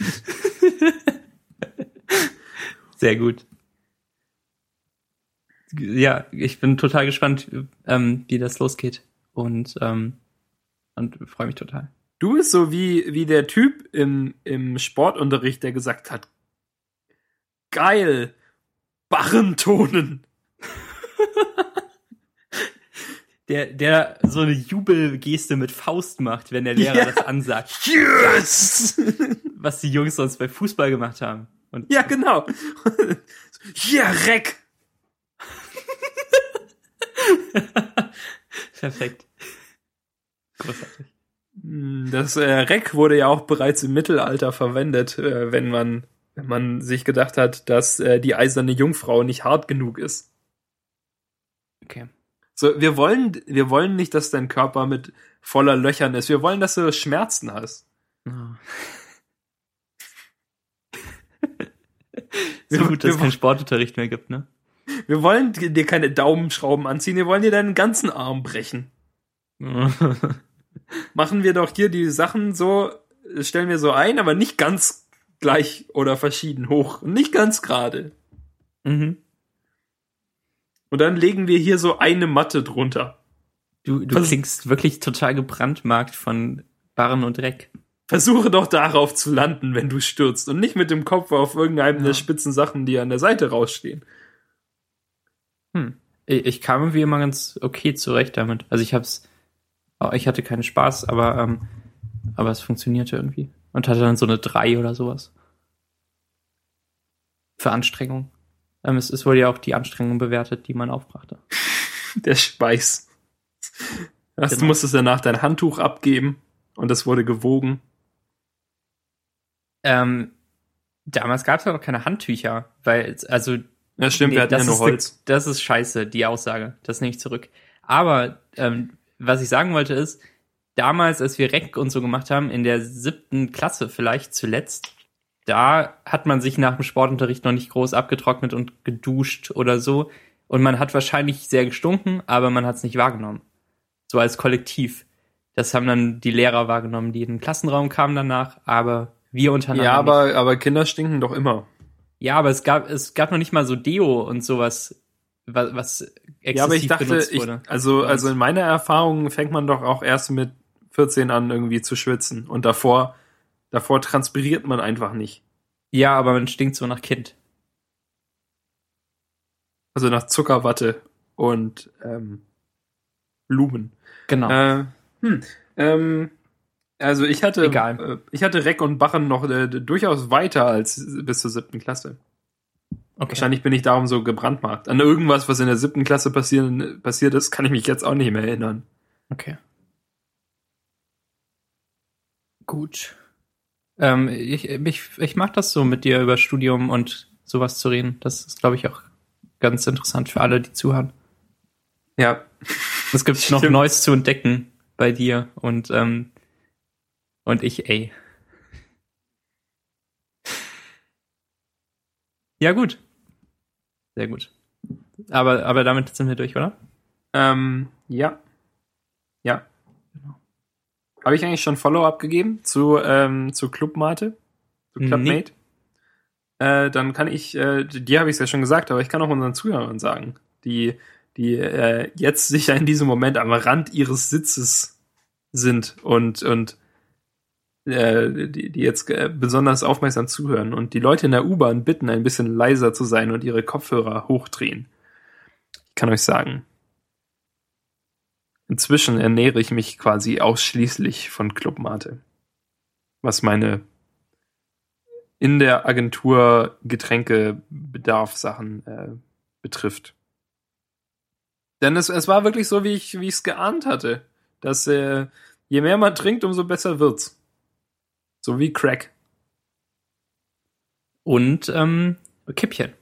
S1: Sehr gut. Ja, ich bin total gespannt, ähm, wie das losgeht. Und, ähm, und freue mich total.
S2: Du bist so wie, wie der Typ im, im Sportunterricht, der gesagt hat, geil, Barrentonen.
S1: Der, der so eine Jubelgeste mit Faust macht, wenn der Lehrer
S2: Ja.
S1: das ansagt,
S2: Yes!
S1: was die Jungs sonst bei Fußball gemacht haben. Und
S2: ja, genau. Ja, Reck.
S1: perfekt. Großartig.
S2: Das äh, Reck wurde ja auch bereits im Mittelalter verwendet, äh, wenn man, wenn man sich gedacht hat, dass äh, die eiserne Jungfrau nicht hart genug ist.
S1: Okay.
S2: So, wir wollen, wir wollen nicht, dass dein Körper mit voller Löchern ist. Wir wollen, dass du Schmerzen hast.
S1: Oh.
S2: Wir-
S1: so gut, dass
S2: wir-
S1: es keinen Sportunterricht mehr gibt, ne?
S2: Wir wollen dir keine Daumenschrauben anziehen, wir wollen dir deinen ganzen Arm brechen. Machen wir doch hier die Sachen so, stellen wir so ein, aber nicht ganz gleich oder verschieden hoch. Und Nicht ganz gerade.
S1: mhm.
S2: Und dann legen wir hier so eine Matte drunter.
S1: Du, du
S2: Was-
S1: klingst wirklich total gebrandmarkt von Barren und Dreck.
S2: Versuche doch darauf zu landen, wenn du stürzt und nicht mit dem Kopf auf irgendeinem
S1: Ja.
S2: der spitzen Sachen, die an der Seite rausstehen.
S1: Hm. Ich, kam irgendwie immer ganz okay zurecht damit. Also ich hab's, oh, ich hatte keinen Spaß, aber, ähm, aber es funktionierte irgendwie. Und hatte dann so eine 3 oder sowas. Für Anstrengung. Ähm, es, es wurde ja auch die Anstrengung bewertet, die man aufbrachte.
S2: Der Speis. Du
S1: Genau.
S2: musstest danach dein Handtuch abgeben und das wurde gewogen.
S1: Ähm, damals gab es ja noch keine Handtücher, weil, es- also
S2: Ja, stimmt, wir hatten ja
S1: das
S2: nur
S1: ist
S2: Holz.
S1: ne- das ist scheiße, die Aussage. Das nehme ich zurück. Aber ähm, was ich sagen wollte ist, damals, als wir Rec und so gemacht haben, in der siebten Klasse vielleicht zuletzt, da hat man sich nach dem Sportunterricht noch nicht groß abgetrocknet und geduscht oder so. Und man hat wahrscheinlich sehr gestunken, aber man hat es nicht wahrgenommen. So als Kollektiv. Das haben dann die Lehrer wahrgenommen, die in den Klassenraum kamen danach, aber wir untereinander.
S2: Ja,
S1: nicht.
S2: aber, aber Kinder stinken doch immer.
S1: Ja, aber es gab, es gab noch nicht mal so Deo und sowas, was, was exzessiv
S2: Ja, aber ich dachte,
S1: benutzt
S2: ich,
S1: wurde.
S2: also, also in meiner Erfahrung fängt man doch auch erst mit 14 an, irgendwie zu schwitzen. Und davor, davor transpiriert man einfach nicht.
S1: ja, aber man stinkt so nach Kind.
S2: Also nach Zuckerwatte und ähm, Blumen.
S1: Genau.
S2: Äh, hm, ähm, also ich hatte,
S1: Egal.
S2: Äh, ich hatte Reck und Barren noch äh, durchaus weiter als bis zur siebten Klasse.
S1: okay.
S2: Wahrscheinlich bin ich darum so gebrandmarkt. An irgendwas, was in der siebten Klasse passieren, passiert ist, kann ich mich jetzt auch nicht mehr erinnern.
S1: Okay. Gut. Ähm, ich, ich, ich mag das so, mit dir über Studium und sowas zu reden. Das ist, glaube ich, auch ganz interessant für alle, die zuhören.
S2: Ja.
S1: Es gibt noch. Neues zu entdecken bei dir und, ähm, und ich, ey. Ja, gut. Sehr gut. aber, aber damit sind wir durch, oder?
S2: Ähm, ja. Ja. Habe ich eigentlich schon Follow-up gegeben zu, ähm, zu Clubmate? Zu Clubmate? Äh, dann kann ich, äh, dir habe ich es ja schon gesagt, aber ich kann auch unseren Zuhörern sagen, die, die äh, jetzt sicher in diesem Moment am Rand ihres Sitzes sind und, und äh, die, die jetzt äh, besonders aufmerksam zuhören und die Leute in der U-Bahn bitten, ein bisschen leiser zu sein und ihre Kopfhörer hochdrehen. Ich kann euch sagen, inzwischen ernähre ich mich quasi ausschließlich von Clubmate. Was meine in der Agentur Getränkebedarfsachen äh, betrifft. Denn es, es war wirklich so, wie ich es geahnt hatte, dass äh, je mehr man trinkt, umso besser wird's. So wie Crack.
S1: Und ähm, Kippchen.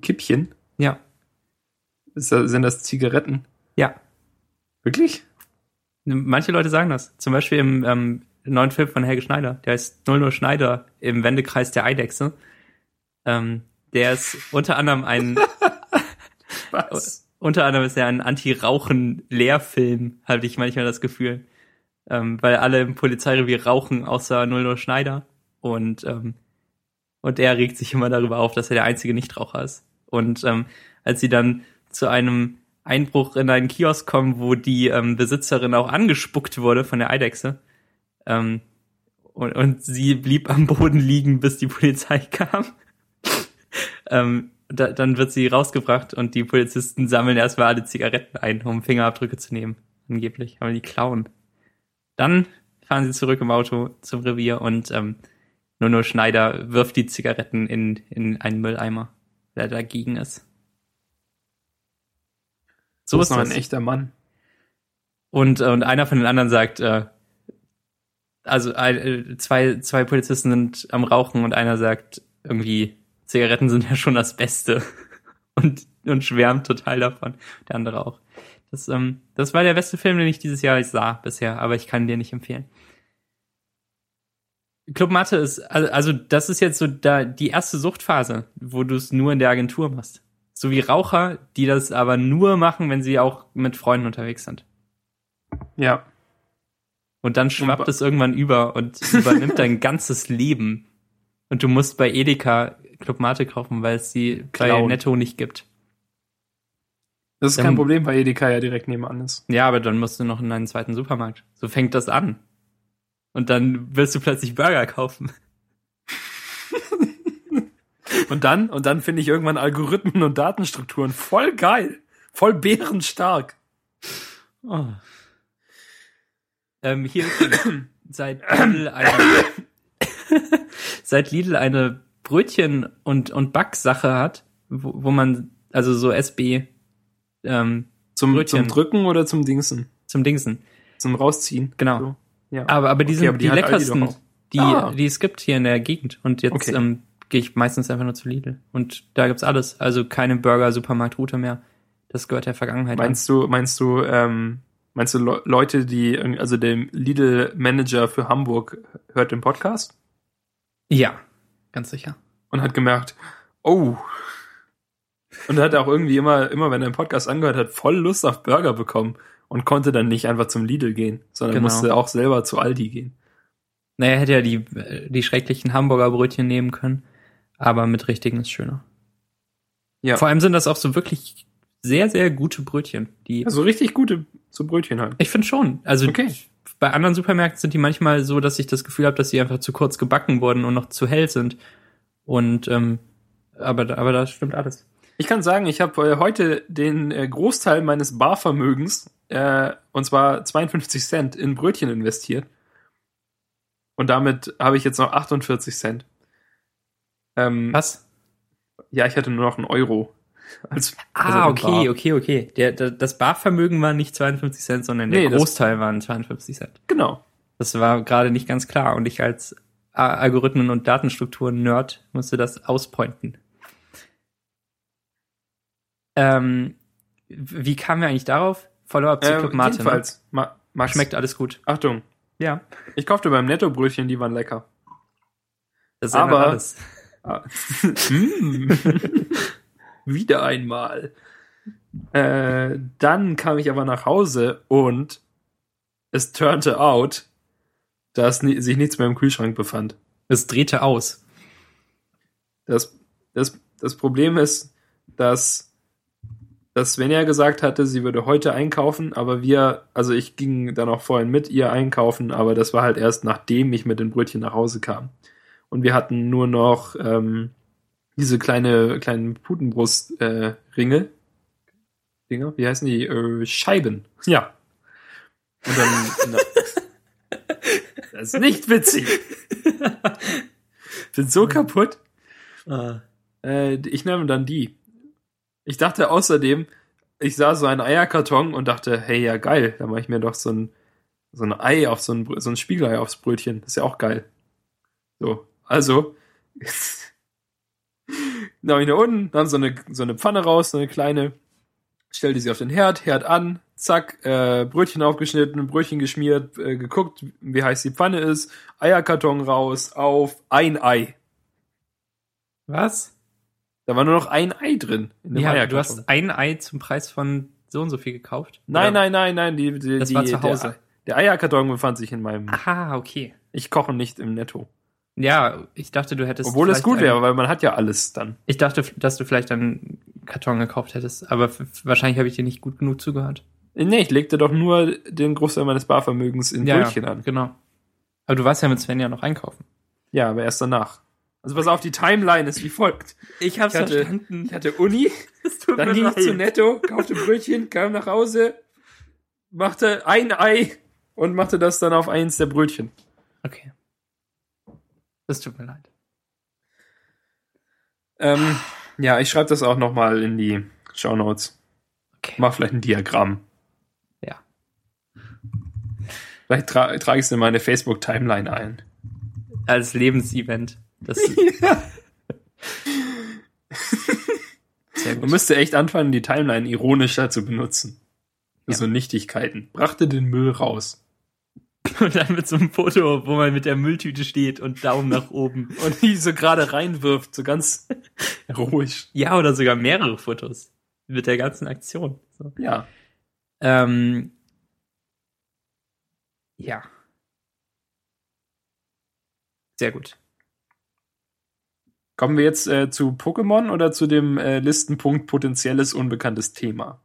S2: Kippchen?
S1: Ja.
S2: Das, sind das Zigaretten?
S1: Ja.
S2: Wirklich?
S1: Manche Leute sagen das. Zum Beispiel im ähm, neuen Film von Helge Schneider. Der heißt 00 Schneider im Wendekreis der Eidechse. Ähm, der ist unter anderem ein
S2: Was?
S1: unter anderem ist er ein Anti-Rauchen-Lehrfilm, hatte ich manchmal das Gefühl. Ähm, weil alle im Polizeirevier rauchen, außer 00 Schneider. Und, ähm, und er regt sich immer darüber auf, dass er der einzige Nichtraucher ist. Und ähm, als sie dann zu einem Einbruch in einen Kiosk kommen, wo die ähm, Besitzerin auch angespuckt wurde von der Eidechse, ähm, und, und sie blieb am Boden liegen, bis die Polizei kam. ähm, da, dann wird sie rausgebracht und die Polizisten sammeln erstmal alle Zigaretten ein, um Fingerabdrücke zu nehmen. Angeblich, aber die klauen. Dann fahren sie zurück im Auto zum Revier und ähm, Nono Schneider wirft die Zigaretten in, in einen Mülleimer, der dagegen ist.
S2: So ist noch ein echter Mann.
S1: Und, äh, und einer von den anderen sagt, äh, also äh, zwei, zwei Polizisten sind am Rauchen und einer sagt irgendwie, Zigaretten sind ja schon das Beste. Und, und schwärmt total davon. Der andere auch. Das, ähm, das war der beste Film, den ich dieses Jahr sah bisher, aber ich kann dir nicht empfehlen. Club Mathe ist, also, also das ist jetzt so da die erste Suchtphase, wo du es nur in der Agentur machst. So wie Raucher, die das aber nur machen, wenn sie auch mit Freunden unterwegs sind.
S2: Ja.
S1: Und dann schwappt es irgendwann über und übernimmt dein ganzes Leben. Und du musst bei Edeka Club Mate kaufen, weil es sie bei
S2: Klauen.
S1: Netto nicht gibt.
S2: Das ist
S1: Dann-
S2: kein Problem, weil Edeka ja direkt nebenan ist.
S1: Ja, aber dann musst du noch in einen zweiten Supermarkt. So fängt das an. Und dann willst du plötzlich Burger kaufen.
S2: Und dann, und dann finde ich irgendwann Algorithmen und Datenstrukturen voll geil. Voll bärenstark.
S1: Oh. Ähm, hier seit Lidl eine, seit Lidl eine Brötchen- und, und Backsache hat, wo, wo man, also so SB, ähm,
S2: Zum,
S1: Brötchen.
S2: zum Drücken oder zum Dingsen?
S1: zum Dingsen.
S2: Zum Rausziehen.
S1: Genau.
S2: So. Ja.
S1: Aber, aber die
S2: Okay,
S1: sind
S2: aber die
S1: die, leckersten, die,
S2: Ah.
S1: die es gibt hier in der Gegend. Und jetzt
S2: Okay.
S1: ähm, gehe ich meistens einfach nur zu Lidl. Und da gibt's alles. Also keine Burger-Supermarktroute mehr. Das gehört der Vergangenheit
S2: Meinst du, meinst du, ähm, meinst du Le Leute, die, also der Lidl-Manager für Hamburg hört den Podcast
S1: an. Ja, ganz sicher.
S2: und hat gemerkt, oh. Und hat auch irgendwie immer, immer wenn er den Podcast angehört hat, voll Lust auf Burger bekommen und konnte dann nicht einfach zum Lidl gehen, sondern
S1: Genau.
S2: musste auch selber zu Aldi gehen.
S1: Naja, hätte ja die, die schrecklichen Hamburger Brötchen nehmen können. Aber mit richtigen ist schöner.
S2: Ja.
S1: Vor allem sind das auch so wirklich sehr, sehr gute Brötchen. Die,
S2: Also richtig gute so Brötchen halt.
S1: ich finde schon. Also
S2: Okay.
S1: bei anderen Supermärkten sind die manchmal so, dass ich das Gefühl habe, dass sie einfach zu kurz gebacken wurden und noch zu hell sind. Und ähm, aber, aber das stimmt alles.
S2: Ich kann sagen, ich habe äh, heute den äh, Großteil meines Barvermögens, äh, und zwar 52 Cent, in Brötchen investiert. Und damit habe ich jetzt noch 48 Cent. Ähm,
S1: Was?
S2: Ja, ich hatte nur noch einen Euro. Als,
S1: Ah,
S2: also
S1: okay, okay, okay. Der, der, das Barvermögen war nicht 52 Cent, sondern der
S2: Nee, das-
S1: Großteil waren 52 Cent.
S2: Genau.
S1: Das war gerade nicht ganz klar und ich als Algorithmen- und Datenstrukturen-Nerd musste das auspointen. Ähm, wie kamen wir eigentlich darauf? Follow-up zu
S2: Ähm,
S1: Club Mate. Ne?
S2: jedenfalls, Ma Max,
S1: Schmeckt alles gut.
S2: Achtung,
S1: Ja.
S2: ich kaufte beim Netto-Brötchen, die waren lecker.
S1: Das
S2: Aber-
S1: alles.
S2: Mm. Wieder einmal. Äh, dann kam ich aber nach Hause und es turnte out, dass sich nichts mehr im Kühlschrank befand.
S1: Es drehte aus.
S2: Das, das, das Problem ist, dass, dass Svenja gesagt hatte, sie würde heute einkaufen, aber wir, also ich ging dann auch vorhin mit ihr einkaufen, aber das war halt erst nachdem ich mit den Brötchen nach Hause kam. Und wir hatten nur noch ähm, diese kleine kleinen Putenbrust-Ringe. Äh, Ringe. Dinger, wie heißen die? Äh, Scheiben. Ja. Und dann. na, das ist nicht witzig. Bin so kaputt.
S1: Ah.
S2: Äh, ich nehme dann die. Ich dachte außerdem, ich sah so einen Eierkarton und dachte, hey, ja geil, da mache ich mir doch so ein, so ein Ei auf so ein, so ein Spiegelei aufs Brötchen. Das ist ja auch geil. So, also, dann habe ich nach unten, dann so eine, so eine Pfanne raus, so eine kleine, stellte sie auf den Herd, Herd an, zack, äh, Brötchen aufgeschnitten, Brötchen geschmiert, äh, geguckt, wie heiß die Pfanne ist, Eierkarton raus, auf ein Ei.
S1: Was?
S2: Da war nur noch ein Ei drin. In dem
S1: Ja, du hast ein Ei zum Preis von so und so viel gekauft?
S2: Nein,
S1: Oder-
S2: nein, nein, nein, die, die,
S1: Das
S2: die,
S1: war zu Hause.
S2: Der, der Eierkarton befand sich in meinem.
S1: Aha, okay.
S2: Ich koche nicht im Netto.
S1: Ja, ich dachte, du hättest.
S2: Obwohl es gut wäre, weil man hat ja alles dann.
S1: Ich dachte, dass du vielleicht einen Karton gekauft hättest, aber wahrscheinlich habe ich dir nicht gut genug zugehört.
S2: Äh, Nee, ich legte doch nur den Großteil meines Barvermögens in Brötchen
S1: ja,
S2: an.
S1: Genau. Aber du warst ja mit Svenja noch einkaufen.
S2: Ja, aber erst danach. Also pass auf, die Timeline ist wie folgt.
S1: Ich hab's
S2: Ich hatte-
S1: verstanden.
S2: Ich hatte Uni, dann ging ich
S1: leid.
S2: zu Netto, kaufte Brötchen, kam nach Hause, machte ein Ei und machte das dann auf eins der Brötchen.
S1: Okay. Das tut mir leid.
S2: Ähm, ja, ich schreibe das auch nochmal in die Shownotes.
S1: Okay.
S2: Mach vielleicht ein Diagramm.
S1: Ja.
S2: Vielleicht tra trage ich es in meine Facebook-Timeline ein.
S1: Als Lebensevent. Das Sehr
S2: Man müsste echt anfangen, die Timeline ironischer zu benutzen.
S1: Ja.
S2: so Nichtigkeiten. Brachte den Müll raus.
S1: Und dann mit so einem Foto, wo man mit der Mülltüte steht und Daumen nach oben.
S2: Und die so gerade reinwirft, so ganz heroisch.
S1: Ja, oder sogar mehrere Fotos. Mit der ganzen Aktion. So.
S2: Ja.
S1: Ähm, ja. Sehr gut.
S2: Kommen wir jetzt äh, zu Pokémon oder zu dem äh, Listenpunkt potenzielles unbekanntes Thema?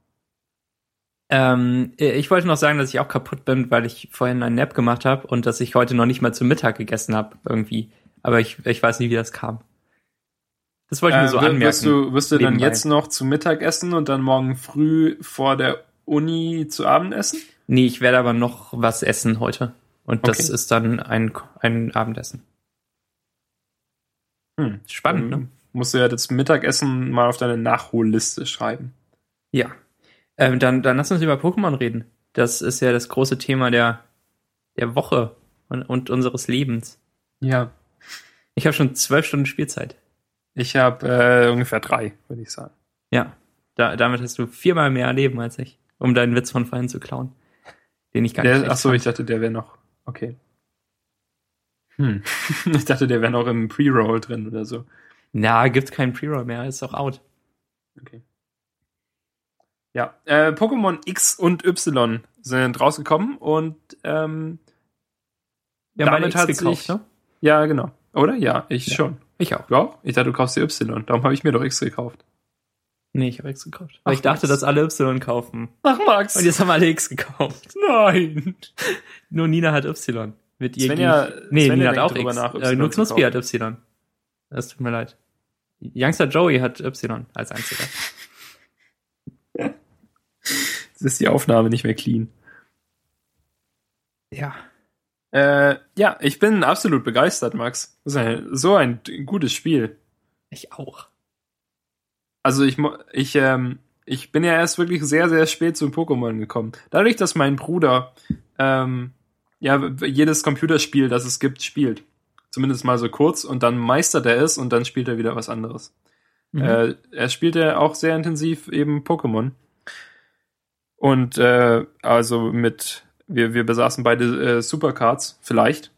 S1: Ähm, ich wollte noch sagen, dass ich auch kaputt bin, weil ich vorhin einen Nap gemacht habe und dass ich heute noch nicht mal zu Mittag gegessen habe, irgendwie. Aber ich, ich weiß nicht, wie das kam. Das wollte ich nur so
S2: Äh, wir-
S1: anmerken.
S2: Wirst du, wirst du dann jetzt noch zu Mittag essen und dann morgen früh vor der Uni zu Abend essen?
S1: Nee, ich werde aber noch was essen heute. Und das
S2: Okay.
S1: ist dann ein, ein Abendessen.
S2: Hm.
S1: Spannend,
S2: Dann
S1: ne?
S2: Musst du ja das Mittagessen mal auf deine Nachholliste schreiben.
S1: Ja. Ähm, dann, dann lass uns über Pokémon reden. Das ist ja das große Thema der, der Woche und, und unseres Lebens.
S2: Ja.
S1: Ich habe schon zwölf Stunden Spielzeit.
S2: Ich habe äh, ungefähr drei, würde ich sagen.
S1: Ja. Da, damit hast du viermal mehr Leben als ich, um deinen Witz von vorhin zu klauen. Den ich gar nicht
S2: Der,
S1: schlecht
S2: ach so,
S1: fand.
S2: ich dachte, der wäre noch. Okay. Hm. ich dachte, der wäre noch im Pre-Roll drin oder so.
S1: Na, gibt's keinen Pre-Roll mehr, ist doch out.
S2: Okay. Ja, äh, Pokémon X und Y sind rausgekommen und ähm,
S1: beide
S2: Damit
S1: X
S2: hat
S1: gekauft,
S2: sich-
S1: ne?
S2: ja, genau. Oder? Ja, ich
S1: Ja.
S2: schon.
S1: Ich auch.
S2: Ja, ich dachte, du kaufst dir Y. Darum habe ich mir doch X gekauft.
S1: Nee, ich habe X gekauft. Weil
S2: Ach,
S1: ich dachte,
S2: was?
S1: dass alle Y kaufen.
S2: Ach, Max.
S1: Und jetzt haben alle X gekauft.
S2: Nein.
S1: Nur Nina hat Y. Mit ihr
S2: Svenja-
S1: Nee,
S2: Svenja
S1: Nina hat auch X.
S2: nach,
S1: äh,
S2: Y
S1: nur Knuspi hat Y. Das tut mir leid. Youngster Joey hat Y als einziger.
S2: Jetzt ist die Aufnahme nicht mehr clean.
S1: Ja.
S2: Äh, ja, ich bin absolut begeistert, Max. Das ist ein, so ein gutes Spiel.
S1: Ich auch.
S2: Also ich, ich, ähm, ich bin ja erst wirklich sehr, sehr spät zu Pokémon gekommen. Dadurch, dass mein Bruder ähm, ja jedes Computerspiel, das es gibt, spielt. Zumindest mal so kurz und dann meistert er es und dann spielt er wieder was anderes.
S1: Mhm.
S2: Äh, er spielte auch sehr intensiv eben Pokémon. Und äh, also mit, wir, wir besaßen beide äh, Supercards vielleicht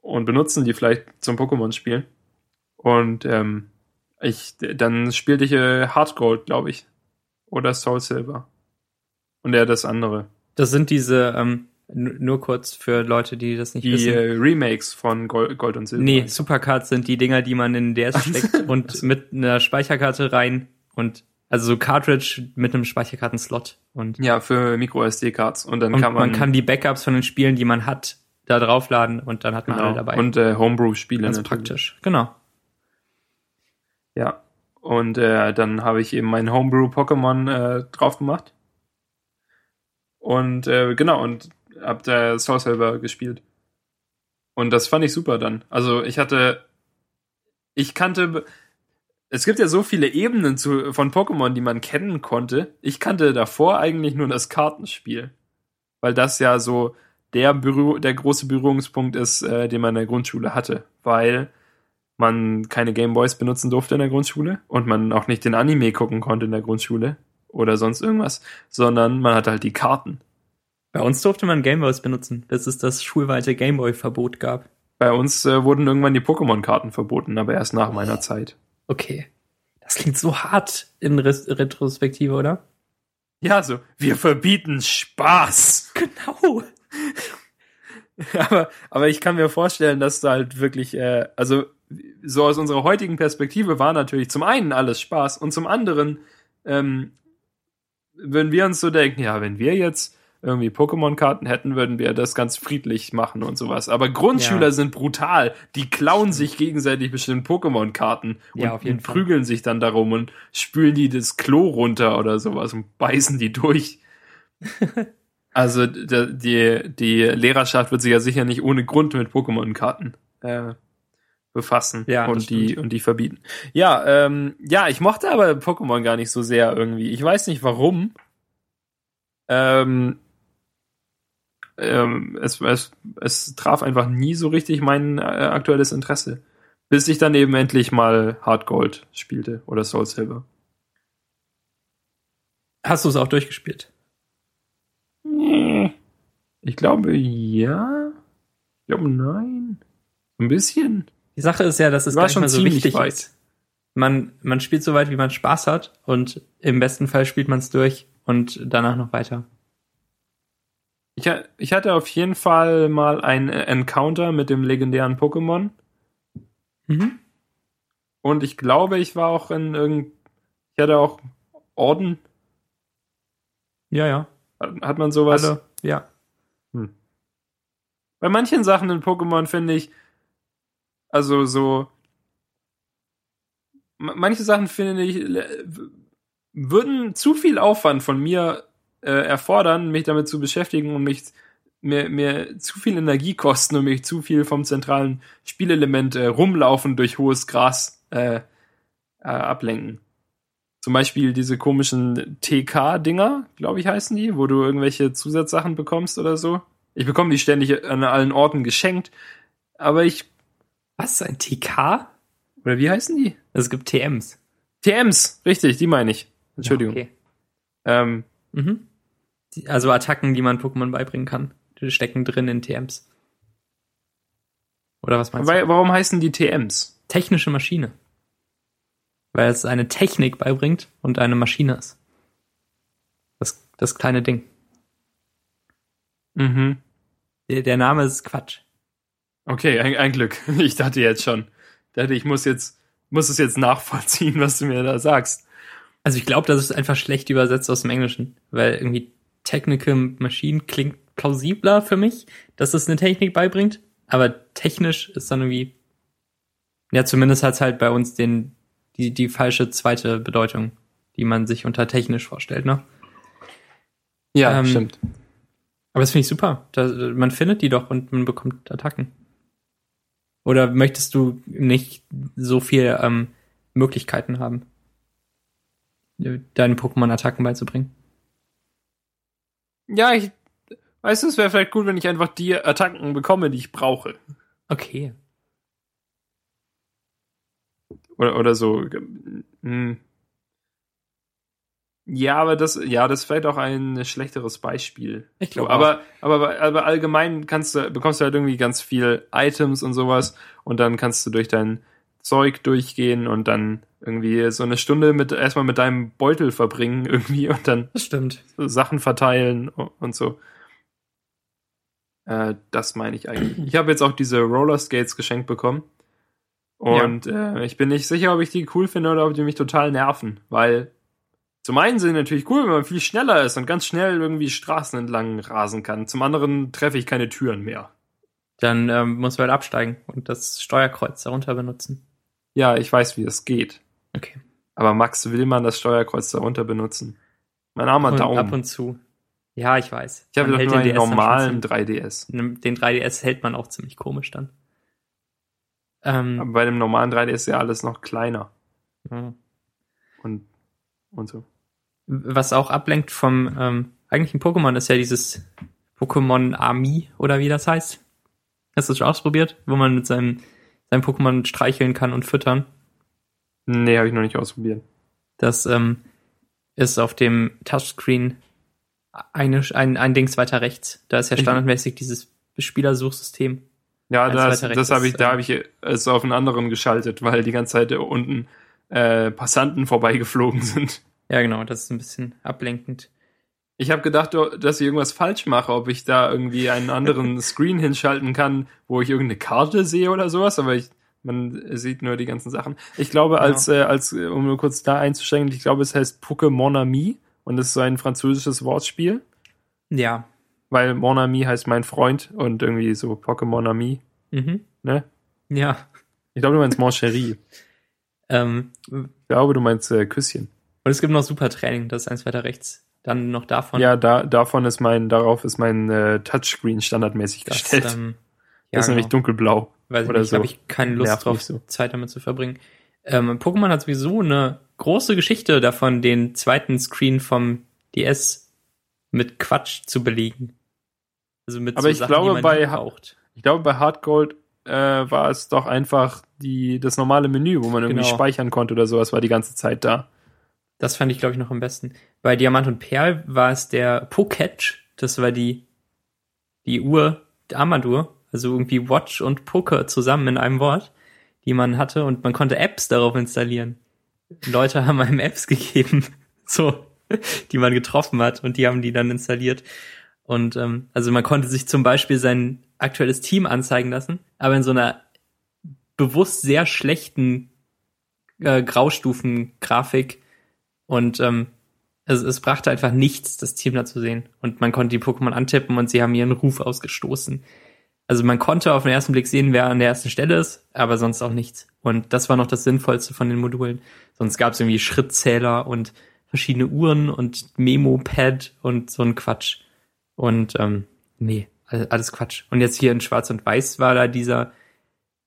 S2: und benutzen die vielleicht zum Pokémon-Spielen. Und ähm, Ich, dann spielte ich äh, Hard Gold, glaube ich. Oder Soul Silver. Und er das andere.
S1: Das sind diese, ähm, nur kurz für Leute, die das nicht
S2: Die
S1: wissen.
S2: äh, Remakes von Gold, Gold und Silber.
S1: Nee, Supercards sind die Dinger, die man in den DS steckt und mit einer Speicherkarte rein und also so Cartridge mit einem Speicherkartenslot und,
S2: Ja, für Micro SD-Cards. Und dann
S1: und
S2: kann man,
S1: man kann die Backups von den Spielen, die man hat, da draufladen und dann hat man alle
S2: genau,
S1: dabei.
S2: und äh, Homebrew-Spiele
S1: Ganz
S2: natürlich.
S1: praktisch. Genau.
S2: Ja. Und äh, dann habe ich eben mein Homebrew-Pokémon äh, drauf gemacht. Und äh, genau, und hab da Soul Silver gespielt. Und das fand ich super dann. Also ich hatte, ich kannte, es gibt ja so viele Ebenen zu, von Pokémon, die man kennen konnte. Ich kannte davor eigentlich nur das Kartenspiel. Weil das ja so der, Berühr der große Berührungspunkt ist, äh, den man in der Grundschule hatte. Weil man keine Gameboys benutzen durfte in der Grundschule und man auch nicht den Anime gucken konnte in der Grundschule oder sonst irgendwas, sondern man hatte halt die Karten.
S1: Bei uns durfte man Gameboys benutzen, bis es das schulweite Gameboy-Verbot gab.
S2: Bei uns äh, wurden irgendwann die Pokémon-Karten verboten, aber erst nach meiner Zeit.
S1: Okay. Das klingt so hart in Res Retrospektive, oder?
S2: Ja, so, wir verbieten Spaß.
S1: Genau.
S2: aber, aber ich kann mir vorstellen, dass da halt wirklich, äh, also so aus unserer heutigen Perspektive war natürlich zum einen alles Spaß und zum anderen, ähm, wenn wir uns so denken, ja, wenn wir jetzt irgendwie Pokémon-Karten hätten, würden wir das ganz friedlich machen und sowas. Aber Grundschüler
S1: Ja.
S2: sind brutal. Die klauen sich gegenseitig bestimmt Pokémon-Karten und,
S1: Ja,
S2: und
S1: Fall.
S2: prügeln sich dann darum und spülen die das Klo runter oder sowas und beißen die durch. Also die, die Lehrerschaft wird sich ja sicher nicht ohne Grund mit Pokémon-Karten äh, befassen
S1: Ja,
S2: und die
S1: stimmt.
S2: und die verbieten. Ja, ähm, ja, ich mochte aber Pokémon gar nicht so sehr irgendwie. Ich weiß nicht warum. Ähm, ähm, es, es, es traf einfach nie so richtig mein äh, aktuelles Interesse. Bis ich dann eben endlich mal Hard Gold spielte oder Soul Silver.
S1: Hast du es auch durchgespielt?
S2: Ich glaube, ja. Ich glaube, nein. Ein bisschen.
S1: Die Sache ist ja, dass es gar nicht
S2: schon
S1: mal so wichtig
S2: weit.
S1: ist. Man, man spielt so weit, wie man Spaß hat und im besten Fall spielt man es durch und danach noch weiter.
S2: Ich, ich hatte auf jeden Fall mal ein Encounter mit dem legendären Pokémon.
S1: Mhm.
S2: Und ich glaube, ich war auch in irgend. Ich hatte auch Orden.
S1: Ja, ja.
S2: Hat man sowas?
S1: Alle, ja.
S2: Bei manchen Sachen in Pokémon finde ich, also so, ma- manche Sachen finde ich, würden zu viel Aufwand von mir äh, erfordern, mich damit zu beschäftigen und mich mir, mir zu viel Energie kosten und mich zu viel vom zentralen Spielelement äh, rumlaufen durch hohes Gras äh, äh, ablenken. Zum Beispiel diese komischen TK-Dinger, glaube ich, heißen die, wo du irgendwelche Zusatzsachen bekommst oder so. Ich bekomme die ständig an allen Orten geschenkt, aber ich.
S1: Was? Ein TK?
S2: Oder wie heißen die?
S1: Es gibt TMs.
S2: TMs, richtig, die meine ich. Entschuldigung.
S1: Ja, okay.
S2: ähm,
S1: Mhm. Also Attacken, die man Pokémon beibringen kann. Die stecken drin in TMs. Oder was meinst
S2: weil,
S1: du?
S2: warum heißen die TMs?
S1: Technische Maschine. Weil es eine Technik beibringt und eine Maschine ist. Das, das kleine Ding.
S2: Mhm.
S1: Der, der Name ist Quatsch.
S2: Okay, ein, ein Glück. Ich dachte jetzt schon. Ich dachte, ich muss jetzt, muss es jetzt nachvollziehen, was du mir da sagst.
S1: Also ich glaube, das ist einfach schlecht übersetzt aus dem Englischen, weil irgendwie Technical Machine klingt plausibler für mich, dass es eine Technik beibringt, aber technisch ist dann irgendwie ja zumindest hat's halt bei uns den die die falsche zweite Bedeutung, die man sich unter technisch vorstellt, ne?
S2: Ja,
S1: Ähm,
S2: stimmt.
S1: Aber das finde ich super. Da, man findet die doch und man bekommt Attacken. Oder möchtest du nicht so viel ähm, Möglichkeiten haben, deinen Pokémon Attacken beizubringen?
S2: Ja, ich, weißt du, es wäre vielleicht gut, wenn ich einfach die Attacken bekomme, die ich brauche.
S1: Okay.
S2: Oder, oder so. Hm. Ja, aber das, ja, das ist vielleicht auch ein schlechteres Beispiel.
S1: Ich glaube
S2: aber, aber, aber allgemein kannst du, bekommst du halt irgendwie ganz viel Items und sowas und dann kannst du durch dein Zeug durchgehen und dann irgendwie so eine Stunde mit erstmal mit deinem Beutel verbringen irgendwie und dann Sachen verteilen und so. Äh, das meine ich eigentlich. Ich habe jetzt auch diese Roller Skates geschenkt bekommen. Und äh, ich bin nicht sicher, ob ich die cool finde oder ob die mich total nerven, weil zum einen sind die natürlich cool, wenn man viel schneller ist und ganz schnell irgendwie Straßen entlang rasen kann. Zum anderen treffe ich keine Türen mehr.
S1: Dann ähm, muss man halt absteigen und das Steuerkreuz darunter benutzen.
S2: Ja, ich weiß, wie das geht.
S1: Okay.
S2: Aber Max, will man das Steuerkreuz darunter benutzen? Mein armer
S1: Und
S2: Daumen.
S1: ab und zu. Ja, ich weiß.
S2: ich habe doch nur
S1: den
S2: einen normalen
S1: schon
S2: 3DS.
S1: ziemlich- Den 3DS hält man auch ziemlich komisch dann. Ähm,
S2: Aber bei dem normalen 3DS ist ja alles noch kleiner
S1: ja.
S2: und, und so.
S1: Was auch ablenkt vom ähm, eigentlichen Pokémon ist ja dieses Pokémon Army oder wie das heißt. Hast du das schon ausprobiert? Wo man mit seinem, seinem Pokémon streicheln kann und füttern.
S2: Nee, habe ich noch nicht ausprobiert.
S1: Das ähm, ist auf dem Touchscreen eine, ein, ein Dings weiter rechts. Da ist ja standardmäßig dieses Spielersuchsystem.
S2: Ja, das, das habe ich, da
S1: ähm,
S2: habe ich es auf einen anderen geschaltet, weil die ganze Zeit unten äh, Passanten vorbeigeflogen sind.
S1: Ja, genau, das ist ein bisschen ablenkend.
S2: Ich habe gedacht, dass ich irgendwas falsch mache, ob ich da irgendwie einen anderen Screen hinschalten kann, wo ich irgendeine Karte sehe oder sowas, aber ich, man sieht nur die ganzen Sachen. Ich glaube, als, äh, als äh, um nur kurz da einzusteigen, ich glaube, es heißt Pokémon Ami und es ist so ein französisches Wortspiel,
S1: Ja.
S2: weil Mon Ami heißt mein Freund und irgendwie so Pokémon Ami,
S1: Mhm.
S2: ne?
S1: Ja.
S2: Ich glaube, du meinst Mon Chéri.
S1: Ähm,
S2: Ich glaube, du meinst äh, Küsschen.
S1: und es gibt noch Super Training, das ist eins weiter rechts. Dann noch davon.
S2: Ja, da, davon ist mein, darauf ist mein äh, Touchscreen standardmäßig
S1: das,
S2: gestellt.
S1: ähm,
S2: das ist nämlich dunkelblau.
S1: Ich
S2: oder
S1: nicht,
S2: so.
S1: habe ich keine Lust
S2: Nervt
S1: drauf,
S2: so.
S1: Zeit damit zu verbringen. Ähm, Pokémon hat sowieso eine große Geschichte davon, den zweiten Screen vom DS mit Quatsch zu belegen. Also mit
S2: Aber ich glaube,
S1: die man
S2: bei
S1: braucht.
S2: Ich glaube, bei Hard Gold äh, war es doch einfach die, das normale Menü, wo man irgendwie
S1: Genau.
S2: speichern konnte oder sowas, war die ganze Zeit da.
S1: Das fand ich, glaube ich, noch am besten. Bei Diamant und Perl war es der Pocatch. Das war die, die Uhr, die Armbanduhr. Also irgendwie Watch und Poker zusammen in einem Wort, die man hatte. Und man konnte Apps darauf installieren. Leute haben einem Apps gegeben, so, die man getroffen hat. Und die haben die dann installiert. Und ähm, also man konnte sich zum Beispiel sein aktuelles Team anzeigen lassen, aber in so einer bewusst sehr schlechten äh, Graustufen-Grafik. Und ähm, es, es brachte einfach nichts, das Team da zu sehen. Und man konnte die Pokémon antippen und sie haben ihren Ruf ausgestoßen. Also man konnte auf den ersten Blick sehen, wer an der ersten Stelle ist, aber sonst auch nichts. Und das war noch das Sinnvollste von den Modulen. Sonst gab es irgendwie Schrittzähler und verschiedene Uhren und Memo-Pad und so ein Quatsch. Und ähm, nee, all- alles Quatsch. Und jetzt hier in Schwarz und Weiß war da dieser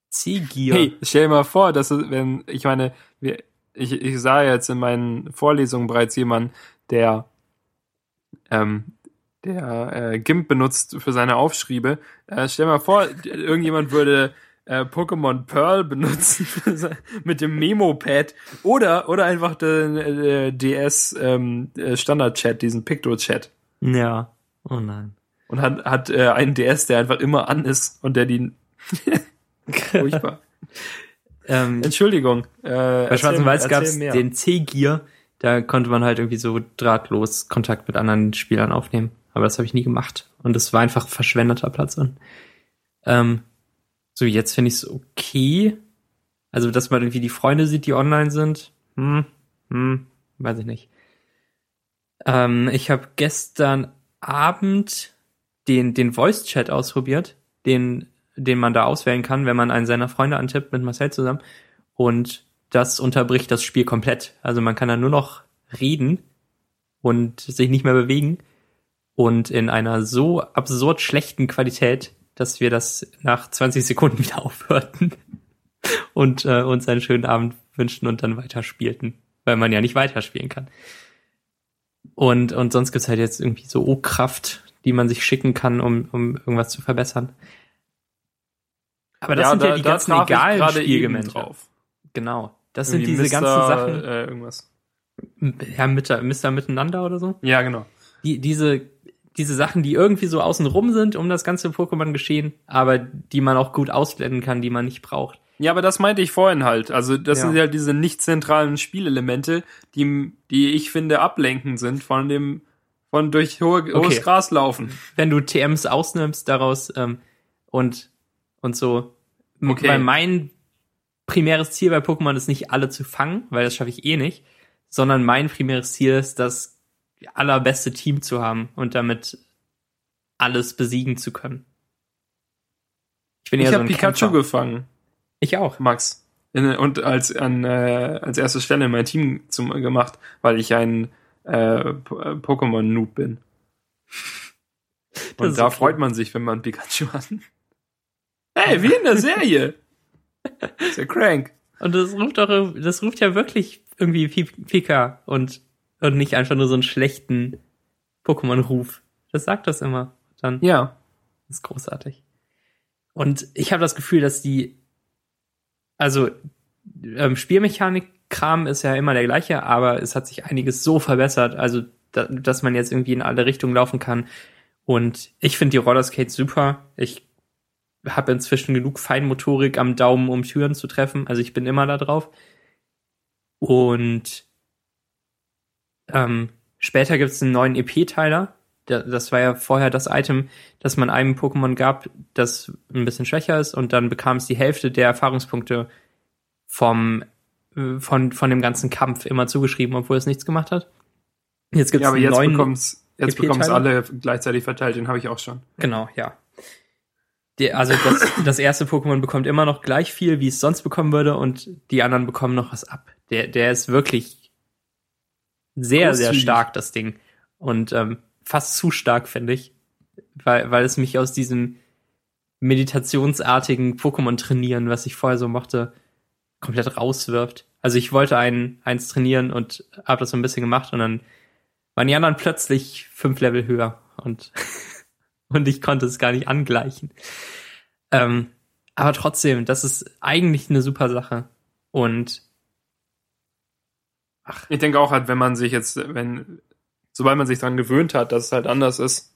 S1: C-Gear.
S2: Hey, stell dir mal vor, dass wenn, ich meine, wir, ich, ich sah jetzt in meinen Vorlesungen bereits jemanden, der, ähm, der äh, GIMP benutzt für seine Aufschriebe. Äh, stell dir mal vor, irgendjemand würde äh, Pokémon Pearl benutzen mit dem Memo-Pad oder oder einfach den äh, DS ähm, äh, Standard-Chat, diesen Picto-Chat.
S1: Ja. Oh nein.
S2: Und hat, hat äh, einen DS, der einfach immer an ist und der die furchtbar.
S1: Ähm,
S2: Entschuldigung. Äh,
S1: Bei Schwarz und Weiß gab es den C-Gear, da konnte man halt irgendwie so drahtlos Kontakt mit anderen Spielern aufnehmen. Aber das habe ich nie gemacht. Und es war einfach verschwendeter Platz. Und, ähm, so, jetzt finde ich es okay. Also, dass man irgendwie die Freunde sieht, die online sind. Hm, hm, weiß ich nicht. Ähm, ich habe gestern Abend den, den Voice-Chat ausprobiert, den, den man da auswählen kann, wenn man einen seiner Freunde antippt mit Marcel zusammen. Und das unterbricht das Spiel komplett. Also man kann da nur noch reden und sich nicht mehr bewegen. Und in einer so absurd schlechten Qualität, dass wir das nach 20 Sekunden wieder aufhörten und äh, uns einen schönen Abend wünschten und dann weiterspielten, weil man ja nicht weiterspielen kann. Und, und sonst gibt's halt jetzt irgendwie so O-Kraft, die man sich schicken kann, um, um irgendwas zu verbessern. Aber das sind ja die ganzen
S2: traf ich
S1: egalen
S2: gerade eben
S1: Spielgemente.
S2: drauf.
S1: Genau. Das sind diese
S2: Mr.,
S1: ganzen Sachen.
S2: Äh, irgendwas.
S1: Ja, Mr. Mr. Miteinander oder so.
S2: Ja, genau.
S1: Die, diese, diese Sachen, die irgendwie so außen rum sind um das ganze Pokémon-Geschehen, aber die man auch gut ausblenden kann, die man nicht braucht.
S2: Ja, aber das meinte ich vorhin halt. Also das
S1: Ja.
S2: sind halt diese nicht zentralen Spielelemente, die, die ich finde ablenkend sind von dem, von durch hohe, hohes
S1: Okay.
S2: Gras laufen.
S1: Wenn du TMs ausnimmst daraus ähm, und, und so.
S2: Okay.
S1: Weil mein primäres Ziel bei Pokémon ist nicht alle zu fangen, weil das schaffe ich eh nicht, sondern mein primäres Ziel ist, das allerbeste Team zu haben und damit alles besiegen zu können. Ich bin
S2: Ich
S1: ja so
S2: habe
S1: ein
S2: Pikachu
S1: Kämpfer.
S2: gefangen,
S1: Ich auch.
S2: Max. In, und als an äh, als erste Stelle in mein Team zum, gemacht, weil ich ein äh, äh, Pokémon-Noob bin.
S1: Das
S2: Und da
S1: okay.
S2: freut man sich, wenn man Pikachu hat. Hey, wie in der Serie. ist ja crank.
S1: Und das ruft doch, das ruft ja wirklich irgendwie Pi- Pika und, und nicht einfach nur so einen schlechten Pokémon-Ruf. Das sagt das immer. Dann
S2: Ja.
S1: das ist großartig. Und ich habe das Gefühl, dass die, also ähm, Spielmechanik-Kram ist ja immer der gleiche, aber es hat sich einiges so verbessert, also da, dass man jetzt irgendwie in alle Richtungen laufen kann. Und ich finde die Rollerskates super. Ich habe inzwischen genug Feinmotorik am Daumen, um Türen zu treffen. Also ich bin immer da drauf. Und ähm, später gibt es einen neuen EP-Teiler. Da- Das war ja vorher das Item, das man einem Pokémon gab, das ein bisschen schwächer ist. Und dann bekam es die Hälfte der Erfahrungspunkte vom, äh, von, von dem ganzen Kampf immer zugeschrieben, obwohl es nichts gemacht hat. Jetzt gibt es
S2: Ja, aber
S1: einen
S2: jetzt
S1: neuen
S2: bekommt's, jetzt bekommt's
S1: EP-Teile?
S2: alle gleichzeitig verteilt, den habe ich auch schon.
S1: Genau, ja. Der, also das, das erste Pokémon bekommt immer noch gleich viel, wie es sonst bekommen würde, und die anderen bekommen noch was ab. Der, der ist wirklich sehr, sehr
S2: Großzügig.
S1: stark, das Ding. Und ähm, fast zu stark, finde ich. Weil, weil es mich aus diesem meditationsartigen Pokémon trainieren, was ich vorher so mochte, komplett rauswirft. Also ich wollte einen, eins trainieren und habe das so ein bisschen gemacht und dann waren die anderen plötzlich fünf Level höher und, und ich konnte es gar nicht angleichen. Ähm, aber trotzdem, das ist eigentlich eine super Sache. Und
S2: Ich denke auch halt, wenn man sich jetzt, wenn, sobald man sich dran gewöhnt hat, dass es halt anders ist,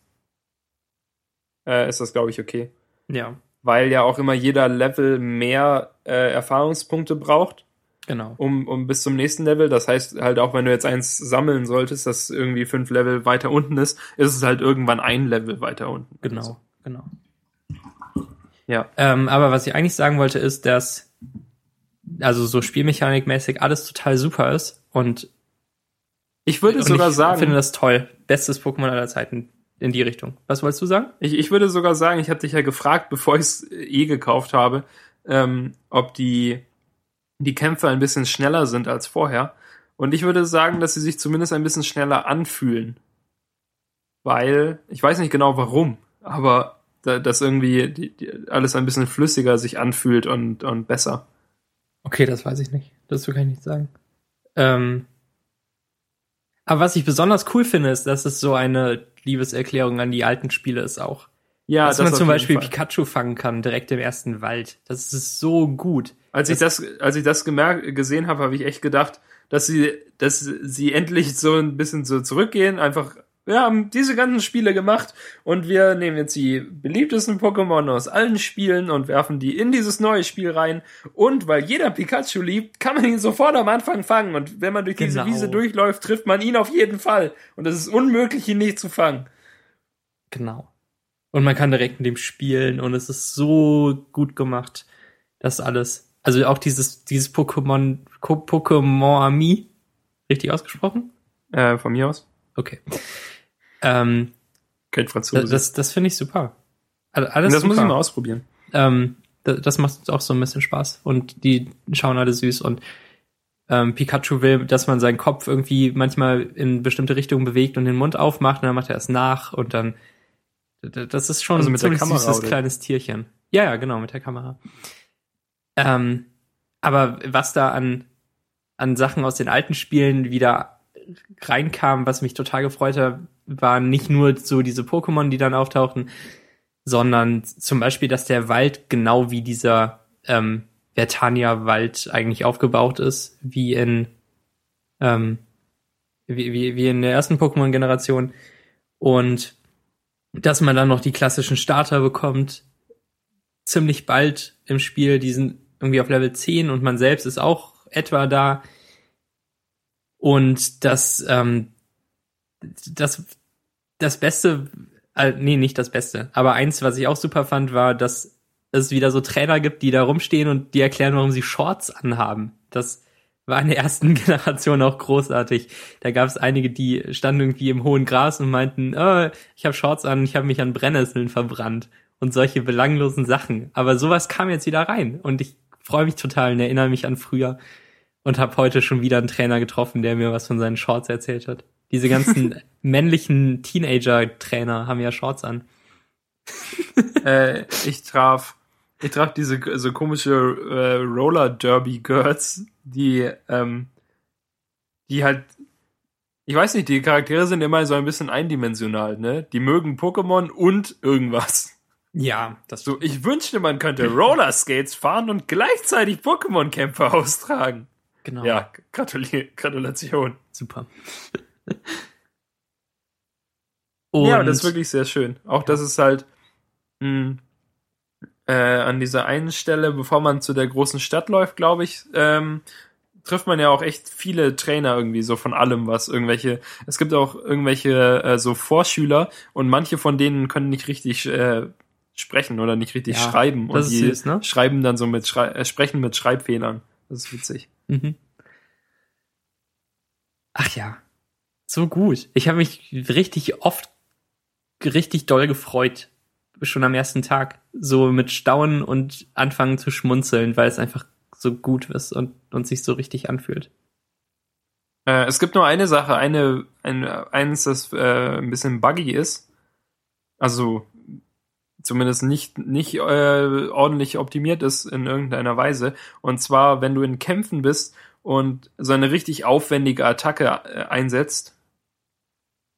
S2: äh, ist das, glaube ich, okay.
S1: ja,
S2: Weil ja auch immer jeder Level mehr äh, Erfahrungspunkte braucht,
S1: genau.
S2: um, um bis zum nächsten Level. Das heißt halt auch, wenn du jetzt eins sammeln solltest, das irgendwie fünf Level weiter unten ist, ist es halt irgendwann ein Level weiter unten.
S1: Genau,
S2: Also,
S1: genau.
S2: ja.
S1: Ähm, aber was ich eigentlich sagen wollte, ist, dass also so spielmechanikmäßig alles total super ist und
S2: Ich würde
S1: und
S2: sogar
S1: ich
S2: sagen,
S1: finde das toll. Bestes Pokémon aller Zeiten in die Richtung. Was wolltest du sagen?
S2: Ich, ich würde sogar sagen, ich habe dich ja gefragt, bevor ich es eh gekauft habe, ähm, ob die, die Kämpfe ein bisschen schneller sind als vorher. Und ich würde sagen, dass sie sich zumindest ein bisschen schneller anfühlen. Weil, ich weiß nicht genau warum, aber da, dass irgendwie die, die, alles ein bisschen flüssiger sich anfühlt und, und besser.
S1: Okay, das weiß ich nicht. Dazu kann ich nicht sagen. Ähm, aber was ich besonders cool finde, ist, dass es so eine Liebeserklärung an die alten Spiele ist auch.
S2: Ja,
S1: dass man
S2: auf
S1: zum Beispiel
S2: Fall.
S1: Pikachu fangen kann, direkt im ersten Wald. Das ist so gut.
S2: Als ich das, als ich das gemerkt, gesehen habe, habe ich echt gedacht, dass sie, dass sie endlich so ein bisschen so zurückgehen, einfach, wir haben diese ganzen Spiele gemacht und wir nehmen jetzt die beliebtesten Pokémon aus allen Spielen und werfen die in dieses neue Spiel rein. Und weil jeder Pikachu liebt, kann man ihn sofort am Anfang fangen. Und wenn man durch diese
S1: Genau.
S2: Wiese durchläuft, trifft man ihn auf jeden Fall. Und es ist unmöglich, ihn nicht zu fangen.
S1: Genau. Und man kann direkt mit dem spielen und es ist so gut gemacht. Das alles. Also auch dieses, dieses Pokémon, Pokémon Ami. Richtig ausgesprochen?
S2: Äh, von mir aus.
S1: Okay. Ähm,
S2: Kein
S1: das,
S2: Franzose.
S1: das, das finde ich super.
S2: Und
S1: Alles
S2: das
S1: super.
S2: muss ich mal ausprobieren.
S1: ähm, das, das macht auch so ein bisschen Spaß. Und die schauen alle süß und ähm, Pikachu will, dass man seinen Kopf irgendwie manchmal in bestimmte Richtungen bewegt und den Mund aufmacht und dann macht er es nach und dann das ist schon
S2: Also
S1: ein
S2: mit der
S1: ziemlich
S2: Kamera,
S1: süßes
S2: oder?
S1: kleines Tierchen. Ja, ja, genau, mit der Kamera. Ähm, aber was da an, an Sachen aus den alten Spielen wieder reinkam, was mich total gefreut hat, waren nicht nur so diese Pokémon, die dann auftauchten, sondern zum Beispiel, dass der Wald genau wie dieser ähm, Vertania-Wald eigentlich aufgebaut ist, wie in ähm, wie, wie, wie in der ersten Pokémon-Generation und dass man dann noch die klassischen Starter bekommt, ziemlich bald im Spiel, die sind irgendwie auf Level 10 und man selbst ist auch etwa da. Und das, ähm, das, das Beste, äh, nee, nicht das Beste, aber eins, was ich auch super fand, war, dass es wieder so Trainer gibt, die da rumstehen und die erklären, warum sie Shorts anhaben. Das war in der ersten Generation auch großartig. Da gab es einige, die standen irgendwie im hohen Gras und meinten, oh, ich habe Shorts an, ich habe mich an Brennnesseln verbrannt und solche belanglosen Sachen. Aber sowas kam jetzt wieder rein und ich freue mich total und erinnere mich an früher und habe heute schon wieder einen Trainer getroffen, der mir was von seinen Shorts erzählt hat. Diese ganzen männlichen Teenager-Trainer haben ja Shorts an.
S2: äh, ich traf, ich traf diese so komische äh, Roller Derby Girls, die, ähm, die halt, ich weiß nicht, die Charaktere sind immer so ein bisschen eindimensional, ne? Die mögen Pokémon und irgendwas.
S1: Ja, das
S2: so. Ich wünschte, man könnte Roller Skates fahren und gleichzeitig Pokémon-Kämpfe austragen.
S1: Genau.
S2: Ja, gratulier, Gratulation.
S1: Super.
S2: und ja, das ist wirklich sehr schön. Auch das ist halt mh, äh, an dieser einen Stelle, bevor man zu der großen Stadt läuft, glaube ich, ähm, trifft man ja auch echt viele Trainer irgendwie so von allem, was irgendwelche. Es gibt auch irgendwelche äh, so Vorschüler und manche von denen können nicht richtig äh, sprechen oder nicht richtig
S1: Ja,
S2: schreiben und die
S1: süß, ne?
S2: schreiben dann so mit Schrei äh, sprechen mit Schreibfehlern. Das ist witzig.
S1: Mhm. Ach ja, so gut. Ich habe mich richtig oft richtig doll gefreut, schon am ersten Tag, so mit Staunen und anfangen zu schmunzeln, weil es einfach so gut ist und, und sich so richtig anfühlt.
S2: Äh, es gibt nur eine Sache, eine, ein, eins, das äh, ein bisschen buggy ist. Also zumindest nicht, nicht äh, ordentlich optimiert ist in irgendeiner Weise. Und zwar, wenn du in Kämpfen bist und so eine richtig aufwendige Attacke äh, einsetzt,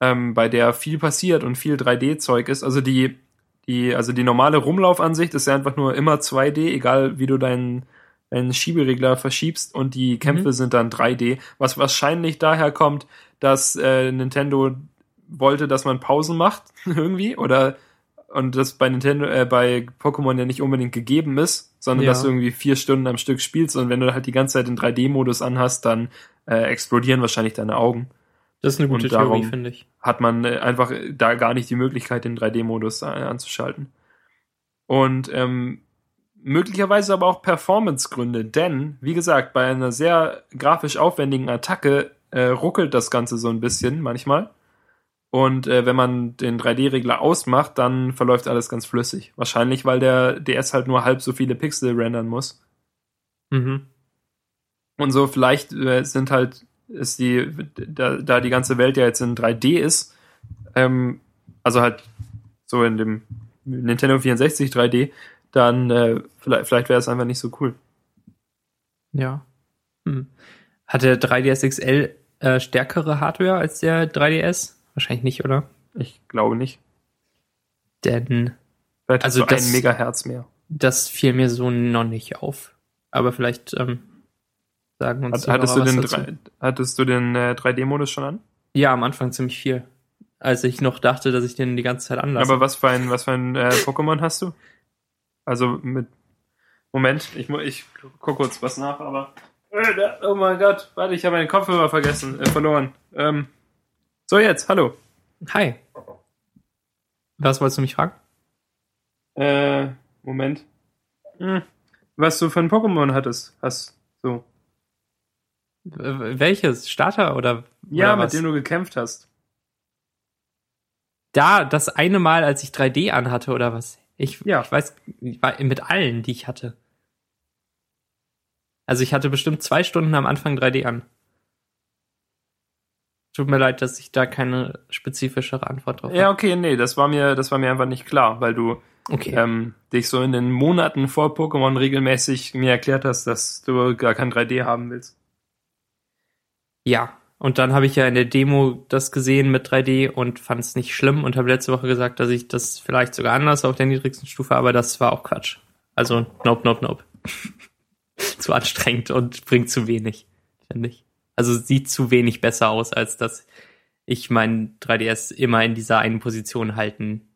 S2: ähm, bei der viel passiert und viel 3D-Zeug ist. Also die, die, also die normale Rumlaufansicht ist ja einfach nur immer 2D, egal wie du deinen deinen Schieberegler verschiebst und die Kämpfe
S1: Mhm.
S2: sind dann 3D, was wahrscheinlich daher kommt, dass äh, Nintendo wollte, dass man Pausen macht irgendwie oder und das bei Nintendo äh, bei Pokémon ja nicht unbedingt gegeben ist, sondern
S1: Ja.
S2: dass du irgendwie vier Stunden am Stück spielst und wenn du halt die ganze Zeit den 3D-Modus anhast, dann äh, explodieren wahrscheinlich deine Augen.
S1: Das ist eine gute Theorie, finde ich.
S2: Hat man äh, einfach da gar nicht die Möglichkeit, den 3D-Modus äh, anzuschalten. Und ähm, möglicherweise aber auch Performance-Gründe, denn, wie gesagt, bei einer sehr grafisch aufwendigen Attacke äh, ruckelt das Ganze so ein bisschen manchmal. Und äh, wenn man den 3D-Regler ausmacht, dann verläuft alles ganz flüssig. Wahrscheinlich, weil der DS halt nur halb so viele Pixel rendern muss.
S1: Mhm.
S2: Und so vielleicht äh, sind halt, ist die, da, da die ganze Welt ja jetzt in 3D ist, ähm, also halt so in dem Nintendo 64 3D, dann äh, vielleicht, vielleicht wäre es einfach nicht so cool.
S1: Ja. Hm. Hat der 3DS XL äh, stärkere Hardware als der 3DS? Wahrscheinlich nicht, oder?
S2: Ich glaube nicht.
S1: Denn
S2: Vielleicht
S1: Also
S2: so
S1: das-
S2: ein Megahertz mehr.
S1: das fiel mir so noch nicht auf. Aber vielleicht ähm, sagen uns
S2: Hat, hattest,
S1: die
S2: du
S1: Hörer
S2: den,
S1: was dazu.
S2: drei- hattest du den äh, 3D-Modus schon an?
S1: Ja, am Anfang ziemlich viel. Als ich noch dachte, dass ich den die ganze Zeit anlasse.
S2: Aber was für ein, was für ein äh, Pokémon hast du? Also mit. Moment, ich, ich guck kurz was nach, aber. Äh, Oh mein Gott, warte, ich habe meinen Kopfhörer vergessen, äh, verloren. Ähm, so, jetzt, hallo.
S1: Hi. Was wolltest du mich fragen?
S2: Äh, Moment. Hm. Was du für ein Pokémon hattest, hast so.
S1: Welches? Starter oder?
S2: Ja,
S1: oder
S2: mit
S1: was?
S2: dem du gekämpft hast.
S1: Da, das eine Mal, als ich 3D anhatte oder was? Ich,
S2: Ja.
S1: ich weiß, mit allen, die ich hatte. Also ich hatte bestimmt zwei Stunden am Anfang 3D an. Tut mir leid, dass ich da keine spezifischere Antwort drauf
S2: Ja,
S1: habe.
S2: okay, nee, das war mir, das war mir einfach nicht klar, weil du
S1: Okay.
S2: ähm, dich so in den Monaten vor Pokémon regelmäßig mir erklärt hast, dass du gar kein 3D haben willst.
S1: Ja. Und dann habe ich ja in der Demo das gesehen mit 3D und fand es nicht schlimm und habe letzte Woche gesagt, dass ich das vielleicht sogar anders auf der niedrigsten Stufe, aber das war auch Quatsch. Also, nope, nope, nope. zu anstrengend und bringt zu wenig, finde ich. Also sieht zu wenig besser aus, als dass ich mein 3DS immer in dieser einen Position halten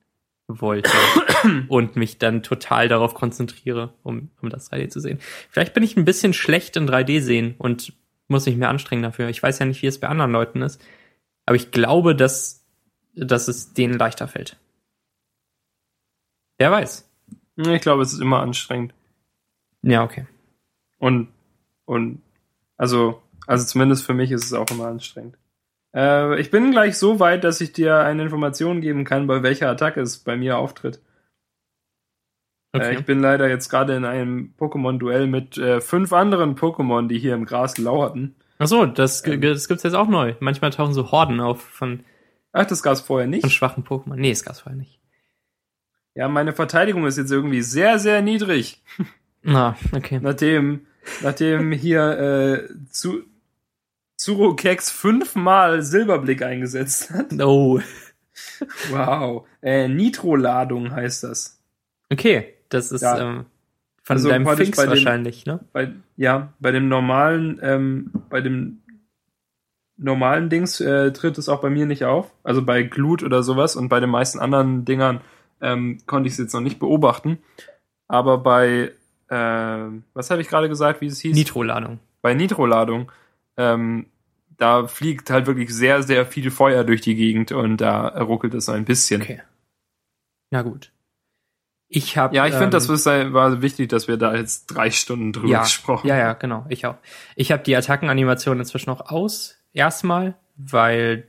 S1: wollte und mich dann total darauf konzentriere, um, um das 3D zu sehen. Vielleicht bin ich ein bisschen schlecht in 3D sehen und muss mich mehr anstrengen dafür. Ich weiß ja nicht, wie es bei anderen Leuten ist, aber ich glaube, dass, dass es denen leichter fällt. Wer weiß.
S2: Ich glaube, es ist immer anstrengend.
S1: Ja, okay.
S2: Und, und, also, also zumindest für mich ist es auch immer anstrengend. Äh, ich bin gleich so weit, dass ich dir eine Information geben kann, bei welcher Attacke es bei mir auftritt.
S1: Okay.
S2: Äh, ich bin leider jetzt gerade in einem Pokémon-Duell mit äh, fünf anderen Pokémon, die hier im Gras lauerten.
S1: Ach so, das,
S2: Ähm.
S1: das gibt's jetzt auch neu. Manchmal tauchen so Horden auf von,
S2: Ach, das gab's vorher
S1: von
S2: nicht.
S1: schwachen Pokémon. Nee, das gab's vorher nicht.
S2: Ja, meine Verteidigung ist jetzt irgendwie sehr, sehr niedrig.
S1: Na, okay.
S2: Nachdem, nachdem hier äh, zu, Zurokex fünfmal Silberblick eingesetzt hat.
S1: Oh.
S2: Wow. Äh, Nitro-Ladung heißt das.
S1: Okay, das ist
S2: Ja.
S1: ähm, von
S2: Also
S1: deinem
S2: den-
S1: wahrscheinlich, ne?
S2: Bei, ja, bei dem normalen, ähm, bei dem normalen Dings äh, tritt es auch bei mir nicht auf. Also bei Glut oder sowas und bei den meisten anderen Dingern ähm, konnte ich es jetzt noch nicht beobachten. Aber bei, ähm, was habe ich gerade gesagt, wie es hieß?
S1: Nitro-Ladung.
S2: bei Nitroladung, ähm, da fliegt halt wirklich sehr, sehr viel Feuer durch die Gegend und da ruckelt es so ein bisschen.
S1: Okay. Na gut. Ich habe
S2: Ja, ich finde,
S1: ähm,
S2: das ist- war wichtig, dass wir da jetzt drei Stunden drüber
S1: ja,
S2: gesprochen
S1: ja, ja, genau, ich auch. Ich habe die Attackenanimation inzwischen noch aus, erstmal, weil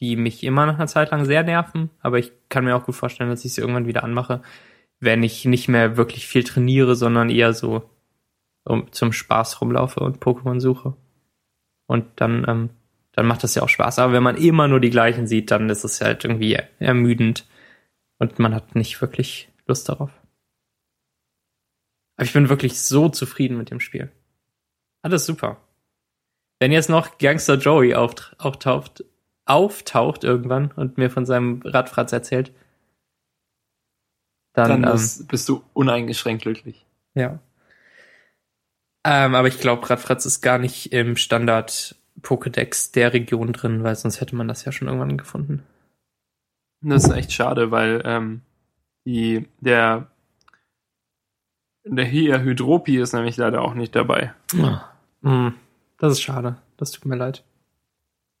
S1: die mich immer nach einer Zeit lang sehr nerven, aber ich kann mir auch gut vorstellen, dass ich sie irgendwann wieder anmache, wenn ich nicht mehr wirklich viel trainiere, sondern eher so um, zum Spaß rumlaufe und Pokémon suche. Und dann, ähm, dann macht das ja auch Spaß. Aber wenn man immer nur die gleichen sieht, dann ist es halt irgendwie ermüdend und man hat nicht wirklich Lust darauf. Aber ich bin wirklich so zufrieden mit dem Spiel. Alles super. Wenn jetzt noch Gangster Joey auft auftaucht, auftaucht irgendwann und mir von seinem Radfratz erzählt, dann,
S2: Dann
S1: ähm,
S2: ist, bist du uneingeschränkt glücklich.
S1: ja. Ähm, aber ich glaube, Radfratz ist gar nicht im Standard Pokédex der Region drin, weil sonst hätte man das ja schon irgendwann gefunden.
S2: Das ist echt schade, weil ähm, die, der, der hier Hydropi ist nämlich leider auch nicht dabei.
S1: Hm, das ist schade. Das tut mir leid.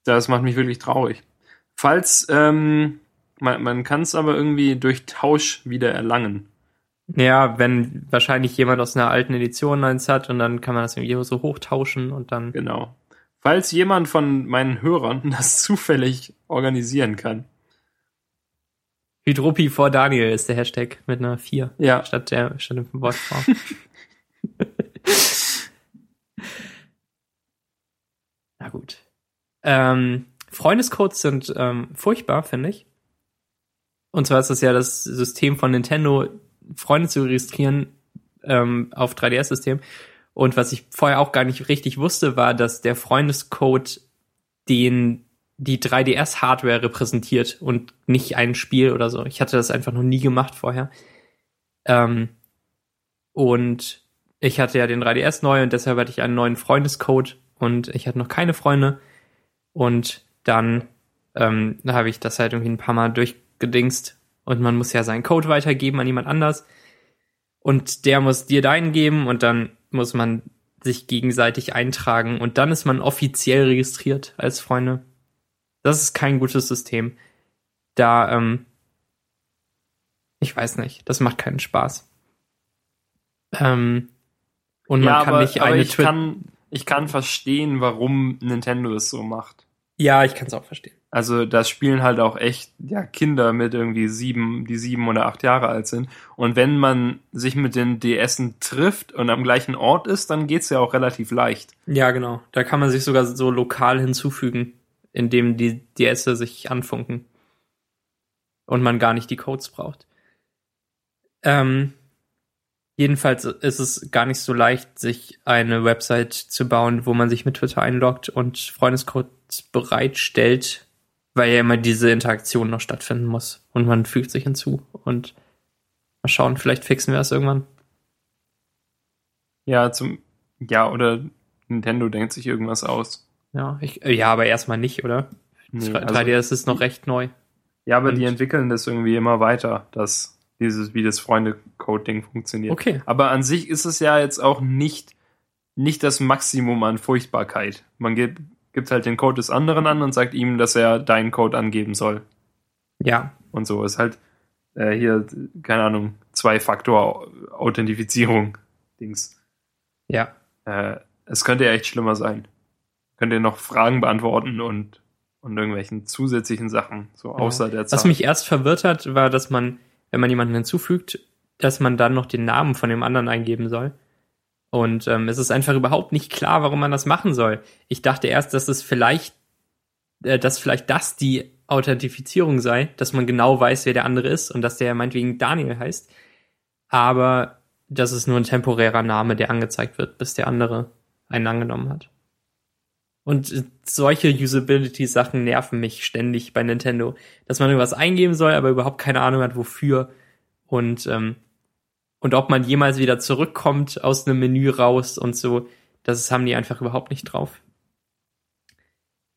S2: Das macht mich wirklich traurig. Falls, ähm, man, man kann es aber irgendwie durch Tausch wieder erlangen.
S1: Ja, wenn wahrscheinlich jemand aus einer alten Edition eins hat und dann kann man das irgendwie so hochtauschen und dann.
S2: Genau. Falls jemand von meinen Hörern das zufällig organisieren kann.
S1: Hydropi vor Daniel ist der Hashtag mit einer 4
S2: Ja,
S1: statt der statt dem Wortform. Na gut. Ähm, Freundescodes sind ähm, furchtbar, finde ich. Und zwar ist das ja das System von Nintendo, Freunde zu registrieren ähm, auf 3DS-System. Und was ich vorher auch gar nicht richtig wusste, war, dass der Freundescode den die 3DS-Hardware repräsentiert und nicht ein Spiel oder so. Ich hatte das einfach noch nie gemacht vorher. Ähm, und ich hatte ja den 3DS neu und deshalb hatte ich einen neuen Freundescode und ich hatte noch keine Freunde. Und dann ähm, habe ich das halt irgendwie ein paar Mal durchgedingst und man muss ja seinen Code weitergeben an jemand anders. Und der muss dir deinen geben und dann muss man sich gegenseitig eintragen und dann ist man offiziell registriert als Freunde. Das ist kein gutes System. Da, ähm, ich weiß nicht, das macht keinen Spaß. Ähm, und man
S2: ja
S1: kann
S2: aber,
S1: nicht
S2: aber
S1: eine
S2: ich
S1: Twi-
S2: kann, ich kann verstehen, warum Nintendo es so macht.
S1: Ja, ich kann es auch verstehen.
S2: Also das spielen halt auch echt ja, Kinder mit irgendwie sieben, die sieben oder acht Jahre alt sind. Und wenn man sich mit den DSen trifft und am gleichen Ort ist, dann geht's ja auch relativ leicht.
S1: Ja, genau. Da kann man sich sogar so lokal hinzufügen, indem die DS sich anfunken. Und man gar nicht die Codes braucht. Ähm, jedenfalls ist es gar nicht so leicht, sich eine Website zu bauen, wo man sich mit Twitter einloggt und Freundescodes bereitstellt, weil ja immer diese Interaktion noch stattfinden muss. Und man fügt sich hinzu. Und mal schauen, vielleicht fixen wir das irgendwann.
S2: Ja, zum ja, oder Nintendo denkt sich irgendwas aus.
S1: Ja, ich, ja aber erstmal nicht, oder?
S2: Nee,
S1: 3-
S2: also
S1: 3DS ist noch recht neu.
S2: Ja, aber
S1: Und-
S2: die entwickeln das irgendwie immer weiter, dass dieses, wie das Freunde-Code-Ding funktioniert.
S1: Okay.
S2: Aber an sich ist es ja jetzt auch nicht, nicht das Maximum an Furchtbarkeit. Man gibt, gibt halt den Code des anderen an und sagt ihm, dass er deinen Code angeben soll.
S1: Ja,
S2: Und so ist halt äh, hier, keine Ahnung, Zwei-Faktor-Authentifizierung. Dings.
S1: ja.
S2: Äh, es könnte ja echt schlimmer sein. Könnt ihr noch Fragen beantworten und, und irgendwelchen zusätzlichen Sachen, so außer der Zahl.
S1: Was mich erst verwirrt hat, war, dass man, wenn man jemanden hinzufügt, dass man dann noch den Namen von dem anderen eingeben soll. Und ähm, es ist einfach überhaupt nicht klar, warum man das machen soll. Ich dachte erst, dass es vielleicht, äh, dass vielleicht das die Authentifizierung sei, dass man genau weiß, wer der andere ist und dass der meinetwegen Daniel heißt. Aber das ist nur ein temporärer Name, der angezeigt wird, bis der andere einen angenommen hat. Und solche Usability-Sachen nerven mich ständig bei Nintendo, dass man irgendwas eingeben soll, aber überhaupt keine Ahnung hat, wofür. Und, ähm, und ob man jemals wieder zurückkommt aus einem Menü raus und so, das haben die einfach überhaupt nicht drauf.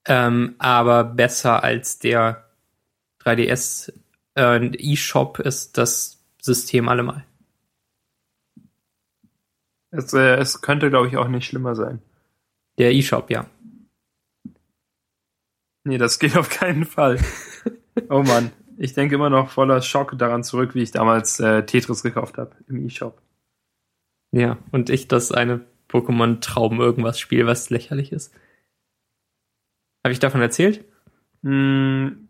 S1: Ähm, aber besser als der 3DS äh, eShop ist das System allemal.
S2: Es, äh, es könnte, glaube ich, auch nicht schlimmer sein.
S1: Der eShop, ja.
S2: Nee, das geht auf keinen Fall. oh Mann. Ich denke immer noch voller Schock daran zurück, wie ich damals äh, Tetris gekauft habe im E-Shop.
S1: Ja, und ich das eine Pokémon-Traum irgendwas Spiel, was lächerlich ist. Habe ich davon erzählt?
S2: Hm,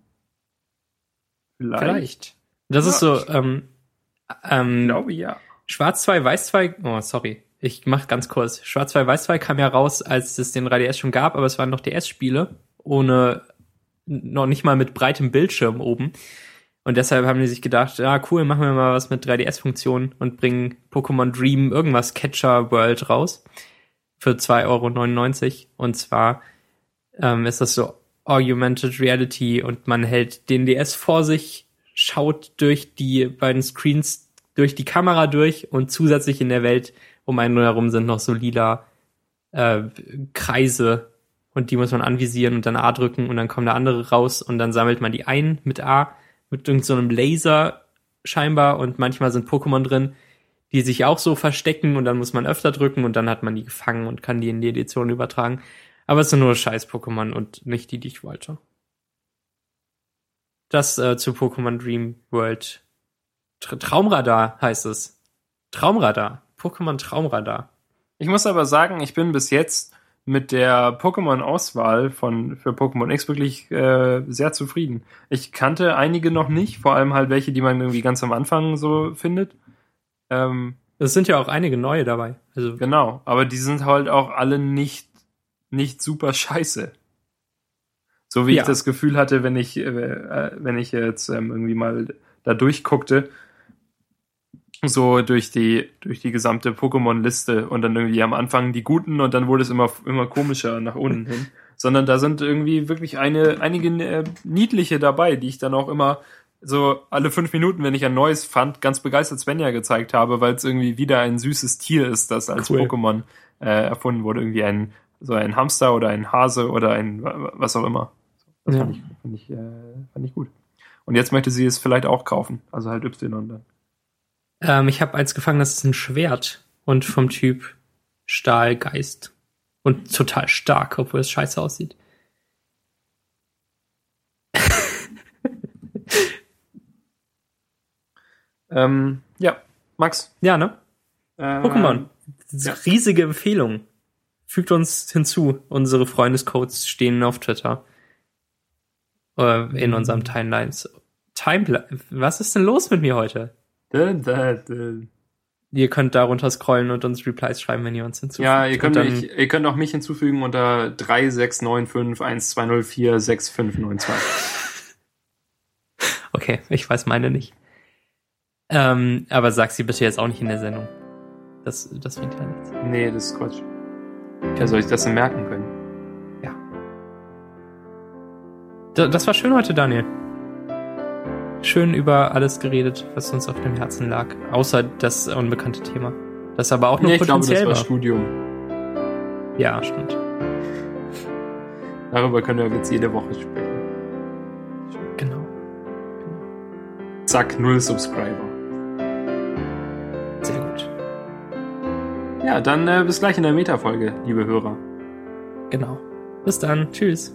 S2: vielleicht.
S1: Das ist
S2: Ja,
S1: so, ähm, ähm,
S2: Ich glaube ja.
S1: Schwarz 2, Weiß 2, oh, sorry. Ich mach ganz kurz. Schwarz 2, Weiß 2 kam ja raus, als es den 3DS schon gab, aber es waren noch DS-Spiele, ohne, noch nicht mal mit breitem Bildschirm oben. Und deshalb haben die sich gedacht, ja, cool, machen wir mal was mit 3DS-Funktionen und bringen Pokémon Dream irgendwas Catcher World raus. Für 2,99 Euro. Und zwar ähm, ist das so Augmented Reality und man hält den DS vor sich, schaut durch die beiden Screens durch die Kamera durch und zusätzlich in der Welt um einen herum sind noch so lila äh, Kreise und die muss man anvisieren und dann A drücken und dann kommen da andere raus und dann sammelt man die ein mit A mit irgendeinem so Laser scheinbar und manchmal sind Pokémon drin, die sich auch so verstecken und dann muss man öfter drücken und dann hat man die gefangen und kann die in die Edition übertragen. Aber es sind nur scheiß Pokémon und nicht die, die ich wollte. Das äh, zu Pokémon Dream World. Tra Traumradar heißt es. Traumradar. Pokémon Traumradar.
S2: Ich muss aber sagen, ich bin bis jetzt mit der Pokémon-Auswahl von für Pokémon X wirklich äh, sehr zufrieden. Ich kannte einige noch nicht, vor allem halt welche, die man irgendwie ganz am Anfang so findet. Ähm,
S1: Es sind ja auch einige neue dabei. Also
S2: genau, aber die sind halt auch alle nicht nicht super scheiße. So wie
S1: Ja.
S2: ich das Gefühl hatte, wenn ich äh, wenn ich jetzt ähm, irgendwie mal da durchguckte, so durch die durch die gesamte Pokémon-Liste und dann irgendwie am Anfang die guten und dann wurde es immer immer komischer nach unten hin. Sondern da sind irgendwie wirklich eine einige äh, niedliche dabei, die ich dann auch immer so alle fünf Minuten, wenn ich ein neues fand, ganz begeistert Svenja gezeigt habe, weil es irgendwie wieder ein süßes Tier ist, das als
S1: Cool.
S2: Pokémon äh, erfunden wurde. Irgendwie ein so ein Hamster oder ein Hase oder ein wa- was auch immer. Das
S1: Ja.
S2: fand, ich, fand, ich, äh, fand ich gut. Und jetzt möchte sie es vielleicht auch kaufen. Also halt Y dann.
S1: Ähm, ich habe eins gefangen, das ist ein Schwert und vom Typ Stahlgeist. Und total stark, obwohl es scheiße aussieht.
S2: Ähm, ja, Max.
S1: Ja, ne?
S2: Äh,
S1: Pokémon.
S2: ja.
S1: Riesige Empfehlung. Fügt uns hinzu. Unsere Freundescodes stehen auf Twitter. Äh, in unserem Timelines. Timeline. Was ist denn los mit mir heute?
S2: Da, da, da.
S1: Ihr könnt darunter scrollen und uns Replies schreiben, wenn ihr uns hinzufügt.
S2: Ja, ihr könnt, mich, ihr könnt auch mich hinzufügen unter 369512046592.
S1: Okay, ich weiß meine nicht. Ähm, aber sag sie bitte jetzt auch nicht in der Sendung. Das, das bringt ja nichts.
S2: Nee, das ist Quatsch. Wer soll ich das denn merken können?
S1: Da, das war schön heute, Daniel. Schön über alles geredet, was uns auf dem Herzen lag. Außer das unbekannte Thema. Das aber auch noch
S2: Nee, ich glaube, das
S1: potenziell war.
S2: Studium.
S1: Ja, stimmt.
S2: Darüber können wir jetzt jede Woche sprechen.
S1: Genau.
S2: zack, null Subscriber.
S1: Sehr gut.
S2: Ja, dann äh, bis gleich in der Meta-Folge, liebe Hörer.
S1: Genau. Bis dann. Tschüss.